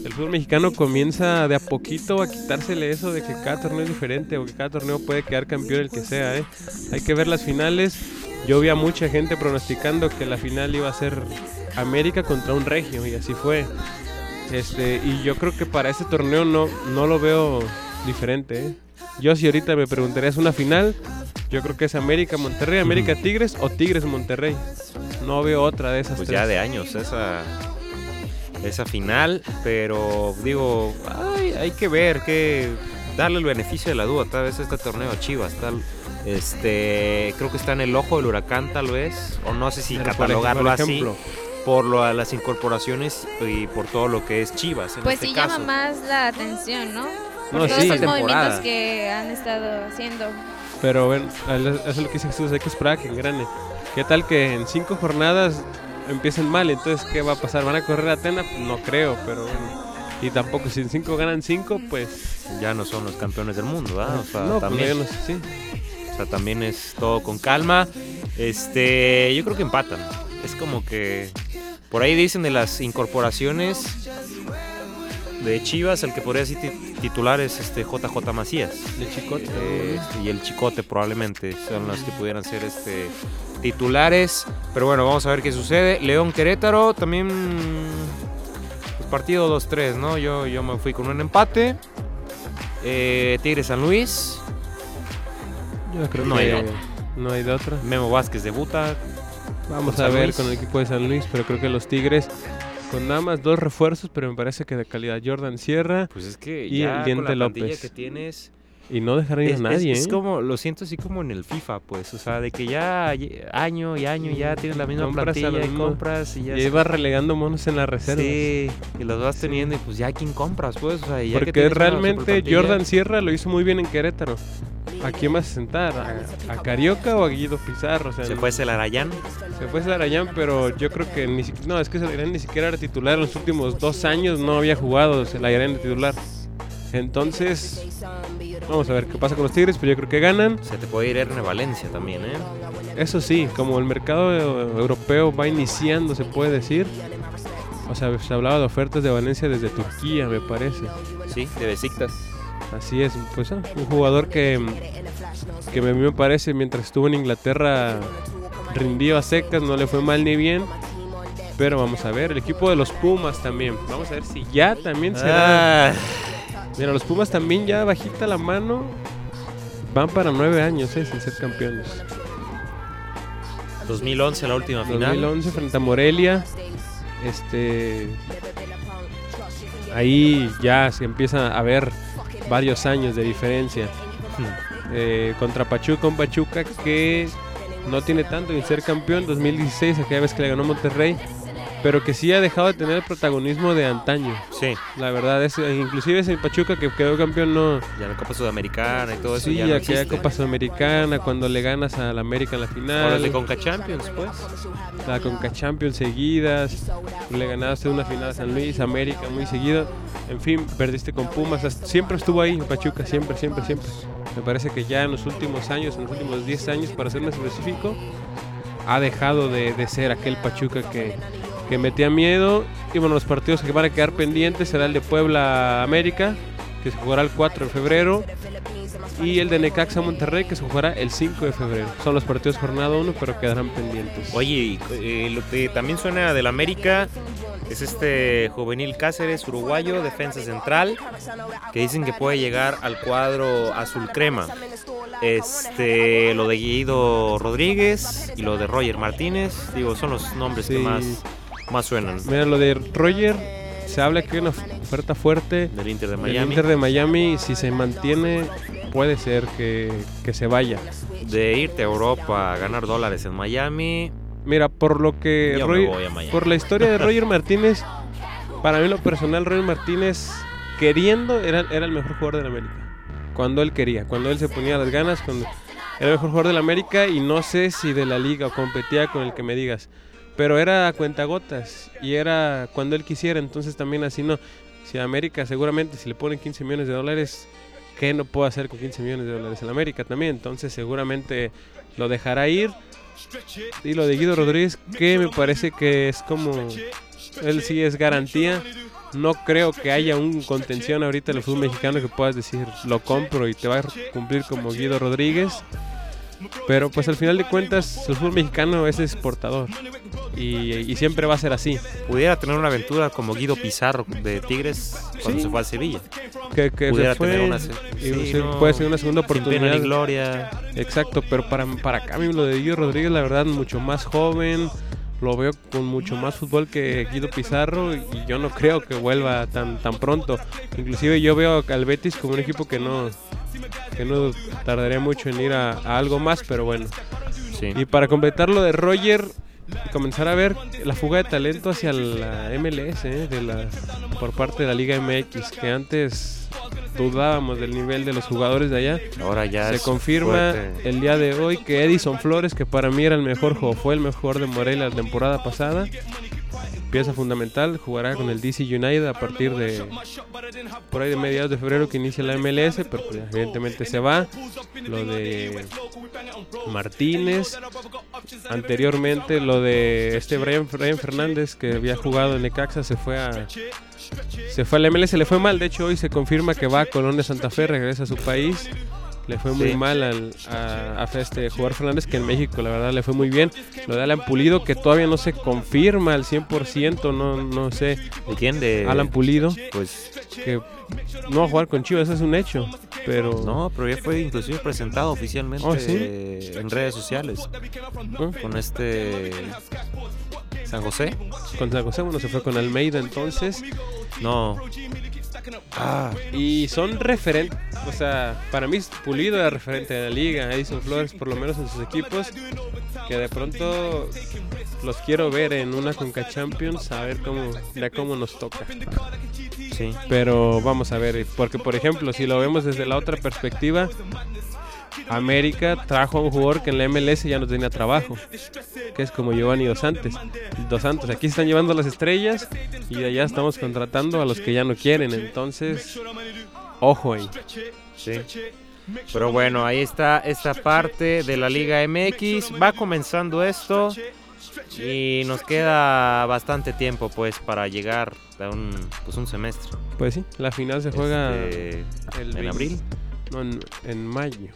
el fútbol mexicano comienza de a poquito a quitársele eso de que cada torneo es diferente o que cada torneo puede quedar campeón el que sea. ¿eh? Hay que ver las finales. Yo vi a mucha gente pronosticando que la final iba a ser América contra un regio y así fue. Este, y yo creo que para este torneo no, no lo veo diferente. ¿eh? Yo si ahorita me preguntarías una final, yo creo que es América Monterrey, América Tigres o Tigres Monterrey. No veo otra de esas pues tres. ya de años esa esa final, pero digo, ay, hay que ver que darle el beneficio de la duda, tal vez este torneo a Chivas, tal este, creo que está en el ojo del huracán tal vez, o no sé si Pero, por catalogarlo por así ejemplo, por lo, a las incorporaciones y por todo lo que es Chivas en Pues este sí caso. llama más la atención, ¿no? Por No, todos sí. los movimientos que han estado haciendo. Pero bueno, eso es lo que dice Jesús, hay que esperar a que engrane. ¿Qué tal que en cinco jornadas empiecen mal? Entonces, ¿qué va a pasar? ¿Van a correr a Atena? No creo, pero bueno. Y tampoco, si en cinco ganan cinco, pues... Ya no son los campeones del mundo, ¿verdad? O sea, no, pues también, sí. o sea, también es todo con calma. Este, yo creo que empatan. Es como que por ahí dicen de las incorporaciones de Chivas, el que podría ser ti- titular es este JJ Macías. De chicote. Eh, y el Chicote probablemente son los que pudieran ser este titulares. Pero bueno, vamos a ver qué sucede. León Querétaro también pues, partido 2-3, ¿no? Yo, yo me fui con un empate. Eh, Tigre San Luis. Yo creo No que hay de otra. no hay de otra. Memo Vázquez debuta. Vamos San a ver Luis. con el equipo de San Luis, pero creo que los Tigres con nada más dos refuerzos, pero me parece que de calidad Jordan Sierra Pues es que Y ya el con Diente la López. que tienes y no dejar ir a nadie. es- es ¿eh? como lo siento así como en el FIFA, pues, o sea, de que ya año y año ya tienes la misma Compras plantilla y compras y ya y iba relegando monos en la reserva. Sí, y los vas Sí. teniendo y pues ya quién compras, pues, o sea, ya que Porque realmente Jordan Sierra lo hizo muy bien en Querétaro. ¿A quién vas a sentar? ¿A, a Carioca o a Guido Pizarro? O sea, se fue Celarayán. se fue Celarayán, pero yo creo que ni siquiera... No, es que Celarayán ni siquiera era titular. En los últimos dos años no había jugado Celarayán de titular. Entonces, vamos a ver qué pasa con los Tigres, pero yo creo que ganan. Se te puede ir Erne Valencia también, ¿eh? Eso sí, como el mercado europeo va iniciando, se puede decir. O sea, se hablaba de ofertas de Valencia desde Turquía, me parece. Sí, de Besiktas. Así es, pues ah, un jugador que, que a mí me parece mientras estuvo en Inglaterra rindió a secas, no le fue mal ni bien. Pero vamos a ver, el equipo de los Pumas también. Vamos a ver si ya también se da. Ah, Mira, los Pumas también ya bajita la mano. Van para nueve años, eh, sin ser campeones. 2011 la última final. 2011 frente a Morelia. Este. Ahí ya se empieza a ver varios años de diferencia. Eh, contra Pachuca, un Pachuca que no tiene tanto en ser campeón. 2016, aquella vez que le ganó Monterrey. Pero que sí ha dejado de tener el protagonismo de antaño. Sí, La verdad es, inclusive ese Pachuca que quedó campeón no, ya la Copa Sudamericana y todo eso sí, ya no existe. Copa Sudamericana, cuando le ganas a la América en la final. Ahora es de Conca Champions, pues. la Conca Champions seguidas, le ganaste una final a San Luis, América muy seguido, en fin, perdiste con Pumas, siempre estuvo ahí Pachuca, siempre, siempre, siempre. Me parece que ya en los últimos años, en los últimos 10 años, para ser más específico, ha dejado de, de ser aquel Pachuca que, que metía miedo. Y bueno, los partidos que van a quedar pendientes será el de Puebla América, que se jugará el 4 de febrero. Y el de Necaxa Monterrey, que se jugará el 5 de febrero. Son los partidos jornada 1, pero quedarán pendientes. Oye, eh, lo que también suena del América es este juvenil Cáceres, uruguayo, defensa central, que dicen que puede llegar al cuadro azul crema. Este, lo de Guido Rodríguez y lo de Roger Martínez, digo, son los nombres que más, más suenan Mira, lo de Roger, se habla que hay una oferta fuerte del Inter de del Miami. Inter de Miami. Si se mantiene, puede ser que, que se vaya. De irte a Europa a ganar dólares en Miami, Mira, por lo que yo me Roger- voy a Miami. por la historia de Roger Martínez, para mí lo personal, Roger Martínez, queriendo, era, era el mejor jugador de la América. Cuando él quería, cuando él se ponía las ganas, cuando era el mejor jugador de la América y no sé si de la liga o competía con el que me digas. Pero era a cuentagotas y era cuando él quisiera, entonces también así no. Si a América seguramente si le ponen 15 millones de dólares, ¿qué no puedo hacer con 15 millones de dólares en América también? Entonces seguramente lo dejará ir. Y lo de Guido Rodríguez, que me parece que es como. Él sí es garantía. No creo que haya un contención ahorita en el fútbol mexicano que puedas decir lo compro y te va a cumplir como Guido Rodríguez. Pero pues al final de cuentas el fútbol mexicano es exportador. Y, y siempre va a ser así. Pudiera tener una aventura como Guido Pizarro de Tigres cuando Sí. se fue a Sevilla. Que, que Pudiera se fue, tener una sí, se- no, puede ser una segunda oportunidad. ni gloria. Exacto, pero para, para lo de Guido Rodríguez, la verdad, mucho más joven, lo veo con mucho más fútbol que Guido Pizarro y yo no creo que vuelva tan tan pronto. Inclusive yo veo al Betis como un equipo que no que no tardaría mucho en ir a, a algo más, pero bueno. Sí. Y para completar lo de Roger, comenzar a ver la fuga de talento hacia la MLS ¿eh? de la, por parte de la Liga MX, que antes dudábamos del nivel de los jugadores de allá. Ahora ya Se es confirma fuerte. el día de hoy que Edison Flores, que para mí era el mejor juego, fue el mejor de Morelia la temporada pasada. Pieza fundamental, jugará con el DC United a partir de por ahí de mediados de febrero que inicia la MLS, pero pues, evidentemente se va. Lo de Martínez, anteriormente lo de este Brian, Brian Fernández que había jugado en Necaxa se fue a se fue al MLS, le fue mal, de hecho hoy se confirma que va a Colón de Santa Fe, regresa a su país. Le fue muy Sí. mal al, a, a este jugador Fernández, que en México la verdad le fue muy bien. Lo de Alan Pulido, que todavía no se confirma al 100%, no, no sé. ¿De quién? De Alan Pulido, Pues que no va a jugar con Chivas, eso es un hecho. Pero no, pero ya fue inclusive presentado oficialmente Oh, ¿sí? en redes sociales ¿no? con este San José. con San José, bueno, se fue con Almeida entonces. No. Ah, Y son referentes, o sea, para mí Pulido era referente de la liga, Edison Flores por lo menos en sus equipos, que de pronto los quiero ver en una Conca Champions, a ver cómo, ya cómo nos toca. sí. Pero vamos a ver, porque por ejemplo, si lo vemos desde la otra perspectiva, América trajo a un jugador que en la MLS ya no tenía trabajo, que es como Giovanni Dos Santos. Dos Santos, aquí se están llevando las estrellas y de allá estamos contratando a los que ya no quieren, entonces, ojo ahí. Sí. Pero bueno, ahí está esta parte de la Liga MX. Va comenzando esto y nos queda bastante tiempo pues para llegar a un, pues, un semestre. Pues sí, la final se juega Este, el en 20 abril, no, en, en mayo.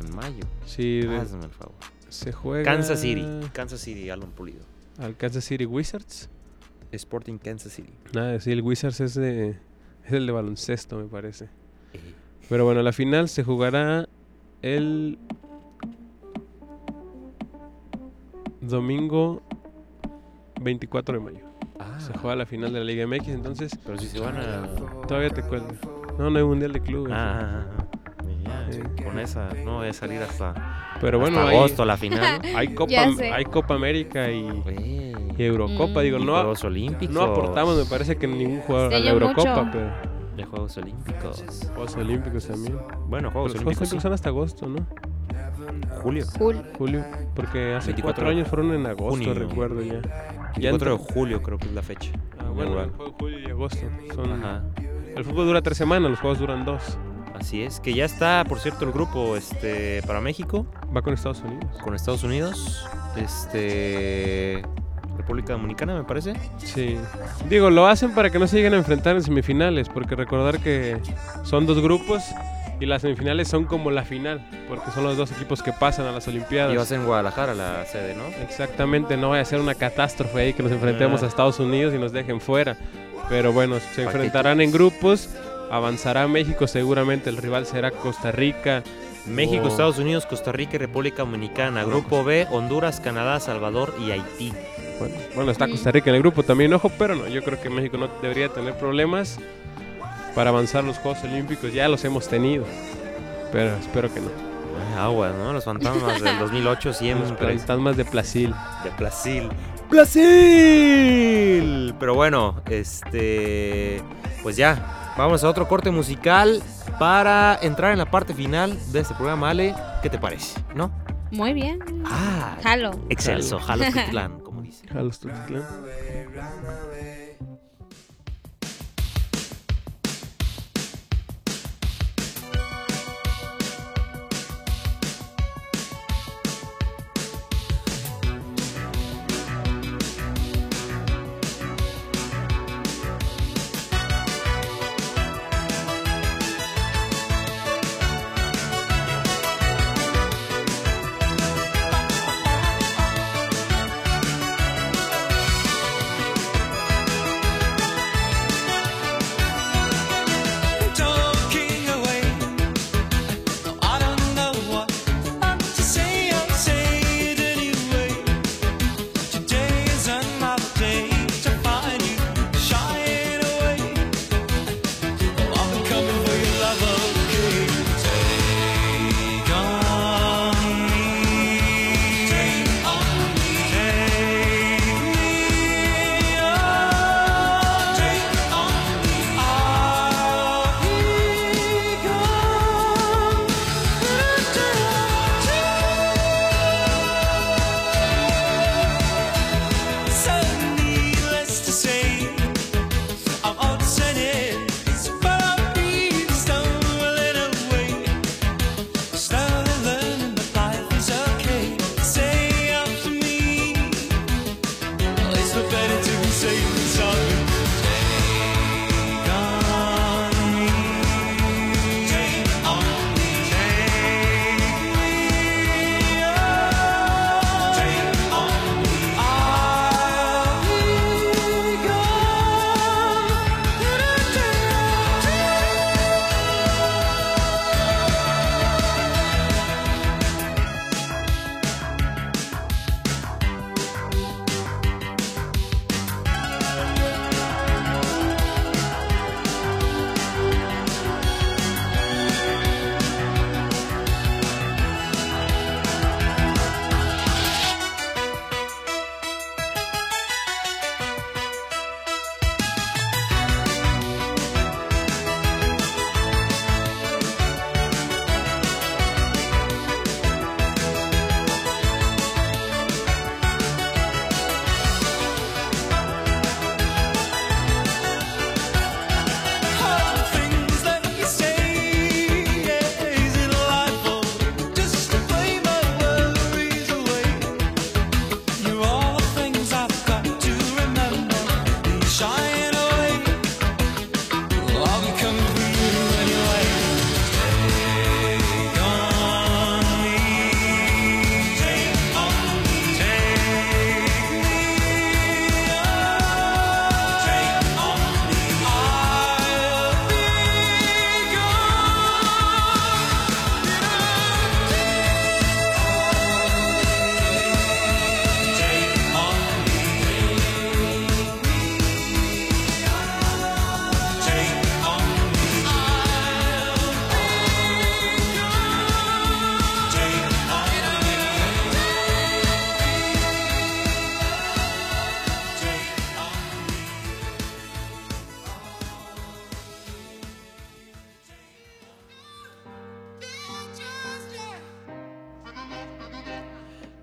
En mayo. Sí, de- Hazme el favor. se juega Kansas City, Kansas City, Alan Pulido. al Kansas City Wizards. Sporting Kansas City. Nada, sí, el Wizards es de es el de baloncesto, me parece. Eh, Pero bueno, la final se jugará el domingo 24 de mayo. Ah, Se juega la final de la Liga MX, entonces pero si se van a... todavía te cuelgo. No, no hay mundial de clubes. Ah, ya, Sí. con esa no voy a salir hasta, Pero bueno, hasta hay, agosto la final. hay Copa Ya hay Copa América y, y Eurocopa, Mm. digo, Y no Juegos Olímpicos. no aportamos, me parece que ningún jugador a la Eurocopa, mucho. pero De Juegos Olímpicos. Juegos Olímpicos también. Bueno, Juegos Los Juegos Olímpicos. Olímpicos son hasta agosto, ¿no? sí. Julio. Cool. Julio, porque hace 24 cuatro años fueron en agosto, junio. recuerdo ya. Ya 24 de entró- julio creo que es la fecha. Ah, bueno, Igual. el juego julio y agosto. Son, Ajá. El fútbol dura tres semanas, los juegos duran dos. Así es. Que ya está, por cierto, el grupo este para México Va con Estados Unidos. con Estados Unidos. Este. República Dominicana, me parece. Sí. Digo, lo hacen para que no se lleguen a enfrentar en semifinales, porque recordar que son dos grupos y las semifinales son como la final, porque son los dos equipos que pasan a las Y va a Olimpiadas. ser en Guadalajara la sede, ¿no? Exactamente, no vaya a ser una catástrofe ahí que nos enfrentemos Ah. a Estados Unidos y nos dejen fuera. Pero bueno, se enfrentarán en grupos, avanzará México, seguramente el rival será Costa Rica. México, o- Estados Unidos, Costa Rica y República Dominicana. Grupo B, Honduras, Canadá, Salvador y Haití. Bueno, bueno, está. Costa Rica en el grupo también, ojo, pero no, yo creo que México no debería tener problemas para avanzar los Juegos Olímpicos. Ya los hemos tenido, pero espero que no. Agua, ¿no? Los fantasmas del 2008 Los siempre. fantasmas de Placil. De Brasil. ¡Brasil! Pero bueno, este. Pues ya. Vamos a otro corte musical para entrar en la parte final de este programa, Ale. ¿Qué te parece? ¿No? Muy bien. Ah, Jalo. excelso. Jalo Tutlán, como dice. A los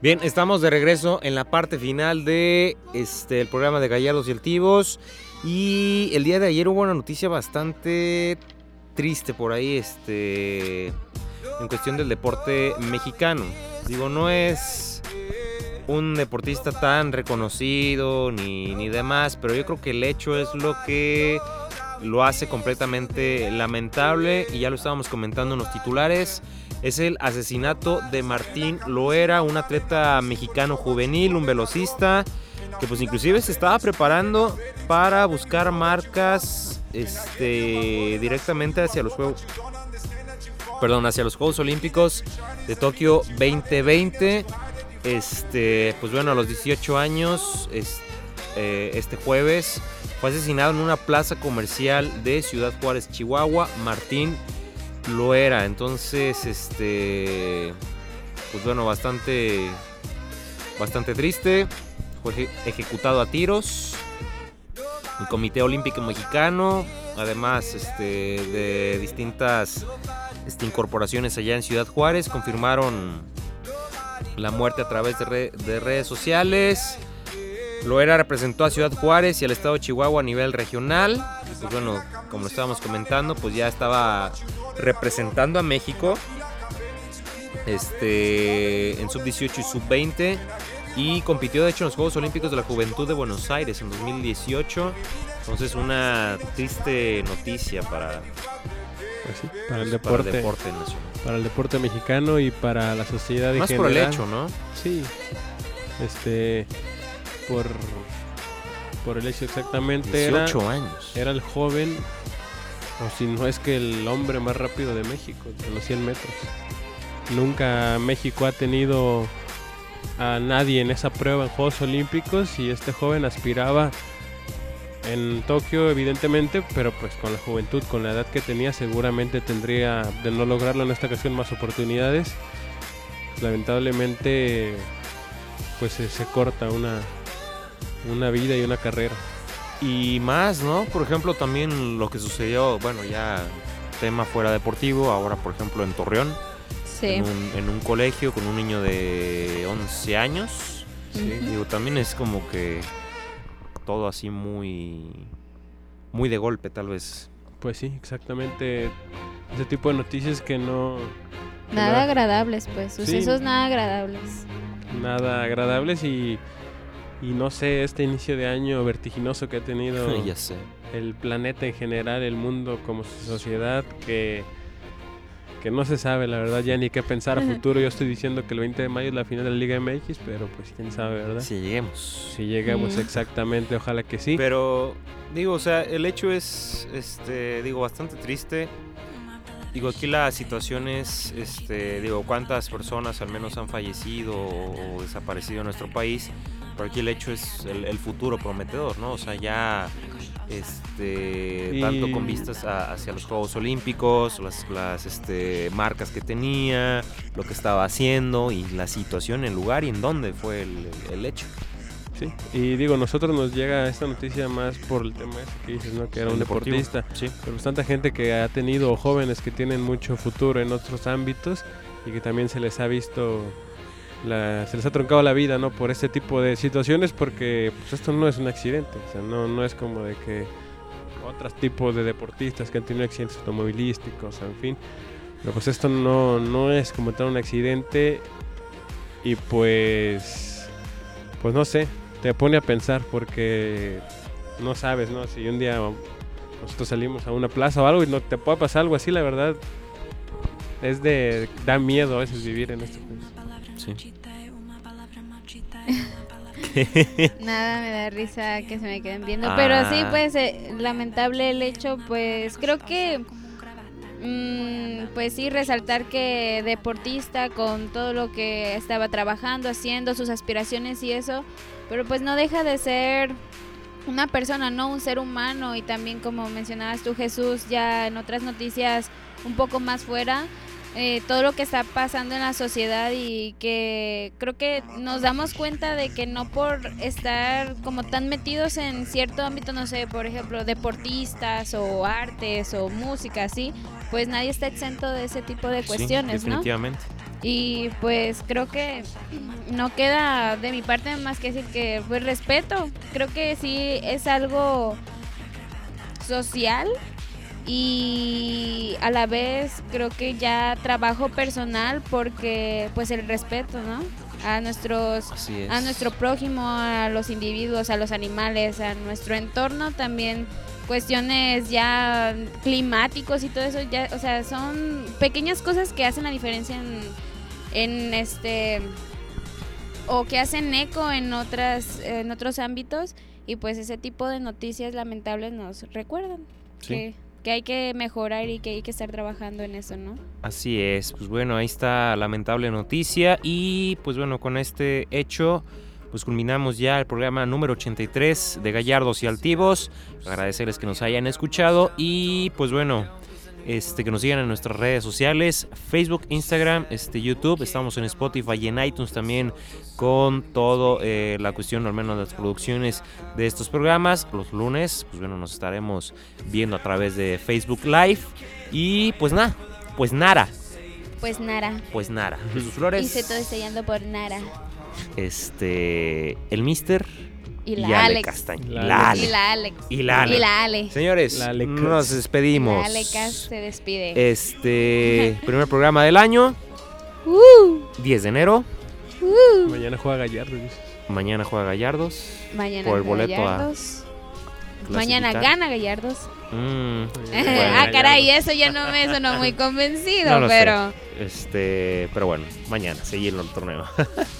Bien, estamos de regreso en la parte final de este el programa de Gallardos y Altivos. Y el día de ayer hubo una noticia bastante triste por ahí, este, en cuestión del deporte mexicano. Digo, no es un deportista tan reconocido ni, ni demás, pero yo creo que el hecho es lo que lo hace completamente lamentable y ya lo estábamos comentando en los titulares. Es el asesinato de Martín Loera, un atleta mexicano juvenil, un velocista que pues inclusive se estaba preparando para buscar marcas este directamente hacia los juegos perdón, hacia los Juegos Olímpicos de Tokio 2020. Este, pues bueno, a los 18 años es- eh, este jueves fue asesinado en una plaza comercial de Ciudad Juárez, Chihuahua, Martín Loera. Entonces, este pues bueno, bastante bastante triste. Fue eje- ejecutado a tiros. El Comité Olímpico Mexicano, además este, de distintas este, incorporaciones allá en Ciudad Juárez, confirmaron la muerte a través de, re- de redes sociales. Loera representó a Ciudad Juárez y al estado de Chihuahua a nivel regional. Y, Pues bueno, como lo estábamos comentando, pues ya estaba representando a México este, en sub-18 y sub-20 y compitió de hecho en los Juegos Olímpicos de la Juventud de Buenos Aires en 2018. Entonces una triste noticia para, Pues sí, para el para deporte, el deporte nacional. para el deporte mexicano y para la sociedad en Más por el general. hecho, ¿no? Sí, este, por, por el hecho exactamente era, 18 años. era el joven, o si no es que el hombre más rápido de México, de los 100 metros. Nunca México ha tenido a nadie en esa prueba en Juegos Olímpicos y este joven aspiraba en Tokio evidentemente, pero pues con la juventud, con la edad que tenía seguramente tendría de no lograrlo en esta ocasión más oportunidades. Lamentablemente pues se, se corta una, una vida y una carrera. Y más, ¿no? Por ejemplo, también lo que sucedió, bueno, ya tema fuera deportivo, ahora por ejemplo en Torreón, Sí. en, un, en un colegio con un niño de 11 años. Ujú. Digo, también es como que todo así muy muy de golpe tal vez. Pues sí, exactamente ese tipo de noticias que no que Nada no- agradables, pues. Sucesos nada agradables. nada agradables y, y no sé, este inicio de año vertiginoso que ha tenido ya sé. el planeta en general, el mundo como sociedad, que, que no se sabe, la verdad, ya ni qué pensar a futuro. Yo estoy diciendo que el 20 de mayo es la final de la Liga MX, pero pues quién sabe, ¿verdad? Si lleguemos. Si llegamos Mm. exactamente, ojalá que sí. Pero digo, o sea, el hecho es este digo bastante triste. Digo, aquí la situación es este digo, cuántas personas al menos han fallecido o desaparecido en nuestro país. Pero aquí el hecho es el, el futuro prometedor, ¿no? O sea, ya este Y- tanto con vistas a- hacia los Juegos Olímpicos, las, las este, marcas que tenía, lo que estaba haciendo y la situación, el lugar y en dónde fue el, el hecho. Sí. Y digo, nosotros nos llega esta noticia más por el tema ese que dices, ¿no? Que era un deportivo, deportista. Sí. Pero pues tanta gente que ha tenido jóvenes que tienen mucho futuro en otros ámbitos y que también se les ha visto, la- se les ha truncado la vida, ¿no? Por este tipo de situaciones porque pues esto no es un accidente, o sea, no, no es como de que otros tipos de deportistas que han tenido accidentes automovilísticos, en fin. Pero pues esto no, no es como tal un accidente y pues, pues no sé, te pone a pensar porque no sabes, ¿no? Si un día nosotros salimos a una plaza o algo y no te puede pasar algo así, la verdad, es de, da miedo a veces vivir en este país. Sí. Nada me da risa que se me queden viendo. Pero sí, Ah. pues, eh, lamentable el hecho, pues, creo que. mm, pues sí, resaltar que deportista con todo lo que estaba trabajando, haciendo, sus aspiraciones y eso, pero pues no deja de ser una persona, no un ser humano y también como mencionabas tú Jesús ya en otras noticias un poco más fuera, eh, todo lo que está pasando en la sociedad y que creo que nos damos cuenta de que no por estar como tan metidos en cierto ámbito, no sé, por ejemplo, deportistas o artes o música, así, pues nadie está exento de ese tipo de Sí, cuestiones, ¿no? definitivamente. Y pues creo que no queda de mi parte más que decir que pues respeto. Creo que sí es algo social y a la vez creo que ya trabajo personal porque pues el respeto, ¿no? A nuestros a nuestro prójimo, a los individuos, a los animales, a nuestro entorno también cuestiones ya climáticos y todo eso ya, o sea, son pequeñas cosas que hacen la diferencia en, en este o que hacen eco en otras en otros ámbitos y pues ese tipo de noticias lamentables nos recuerdan Sí. que, que hay que mejorar y que hay que estar trabajando en eso, ¿no? Así es, pues bueno, ahí está lamentable noticia y pues bueno, con este hecho pues culminamos ya el programa número 83 de Gallardos y Altivos. Agradecerles que nos hayan escuchado y pues bueno, este que nos sigan en nuestras redes sociales, Facebook, Instagram, este YouTube, estamos en Spotify y en iTunes también con todo eh, la cuestión, al menos las producciones de estos programas. Los lunes, pues bueno, nos estaremos viendo a través de Facebook Live y pues nada, pues nada, Pues Nara. pues nada. Jesús Flores, se todo sellando por Nara. este, el Mister Y la y Ale Alex. Castaño. La Y la Y Ale. la Alex. Y la Ale. Y la Ale. Señores, La Ale nos despedimos. La Alecas se despide. Este, primer programa del año, Uh, 10 de enero. uh. Mañana juega Gallardo. Mañana juega Gallardos. Mañana Por el juega boleto a Gallardos. Mañana gana Gallardos. Mm, ah, caray, eso ya no me sonó muy convencido, no lo sé. pero Este, pero bueno, mañana seguirlo el torneo.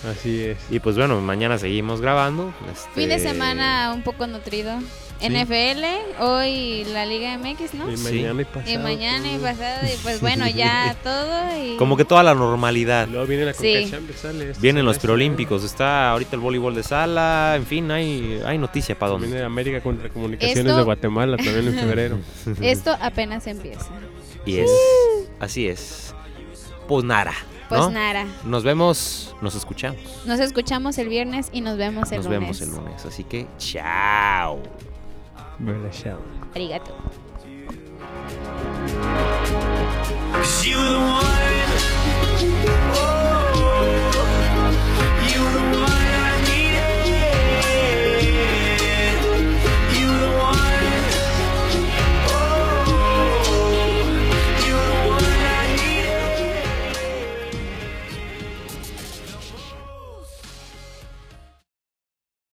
Así es. y pues bueno, mañana seguimos grabando. este, fin de semana un poco nutrido. NFL, hoy la Liga MX, ¿no? Y Sí. mañana y pasado. Y mañana y pasado, y pues bueno, ya todo. Y... Como que toda la normalidad. Luego viene la Sí. Sale Vienen los preolímpicos, está ahorita el voleibol de sala, en fin, hay, hay noticia para dónde. Viene América contra Comunicaciones Esto- de Guatemala también en febrero. Esto apenas empieza. Y es, así es. Pues nada, Pues ¿no? nada. Nos vemos, nos escuchamos. Nos escuchamos el viernes y nos vemos el Nos lunes. vemos el lunes, así que chao. Bueno, chao. Arigato.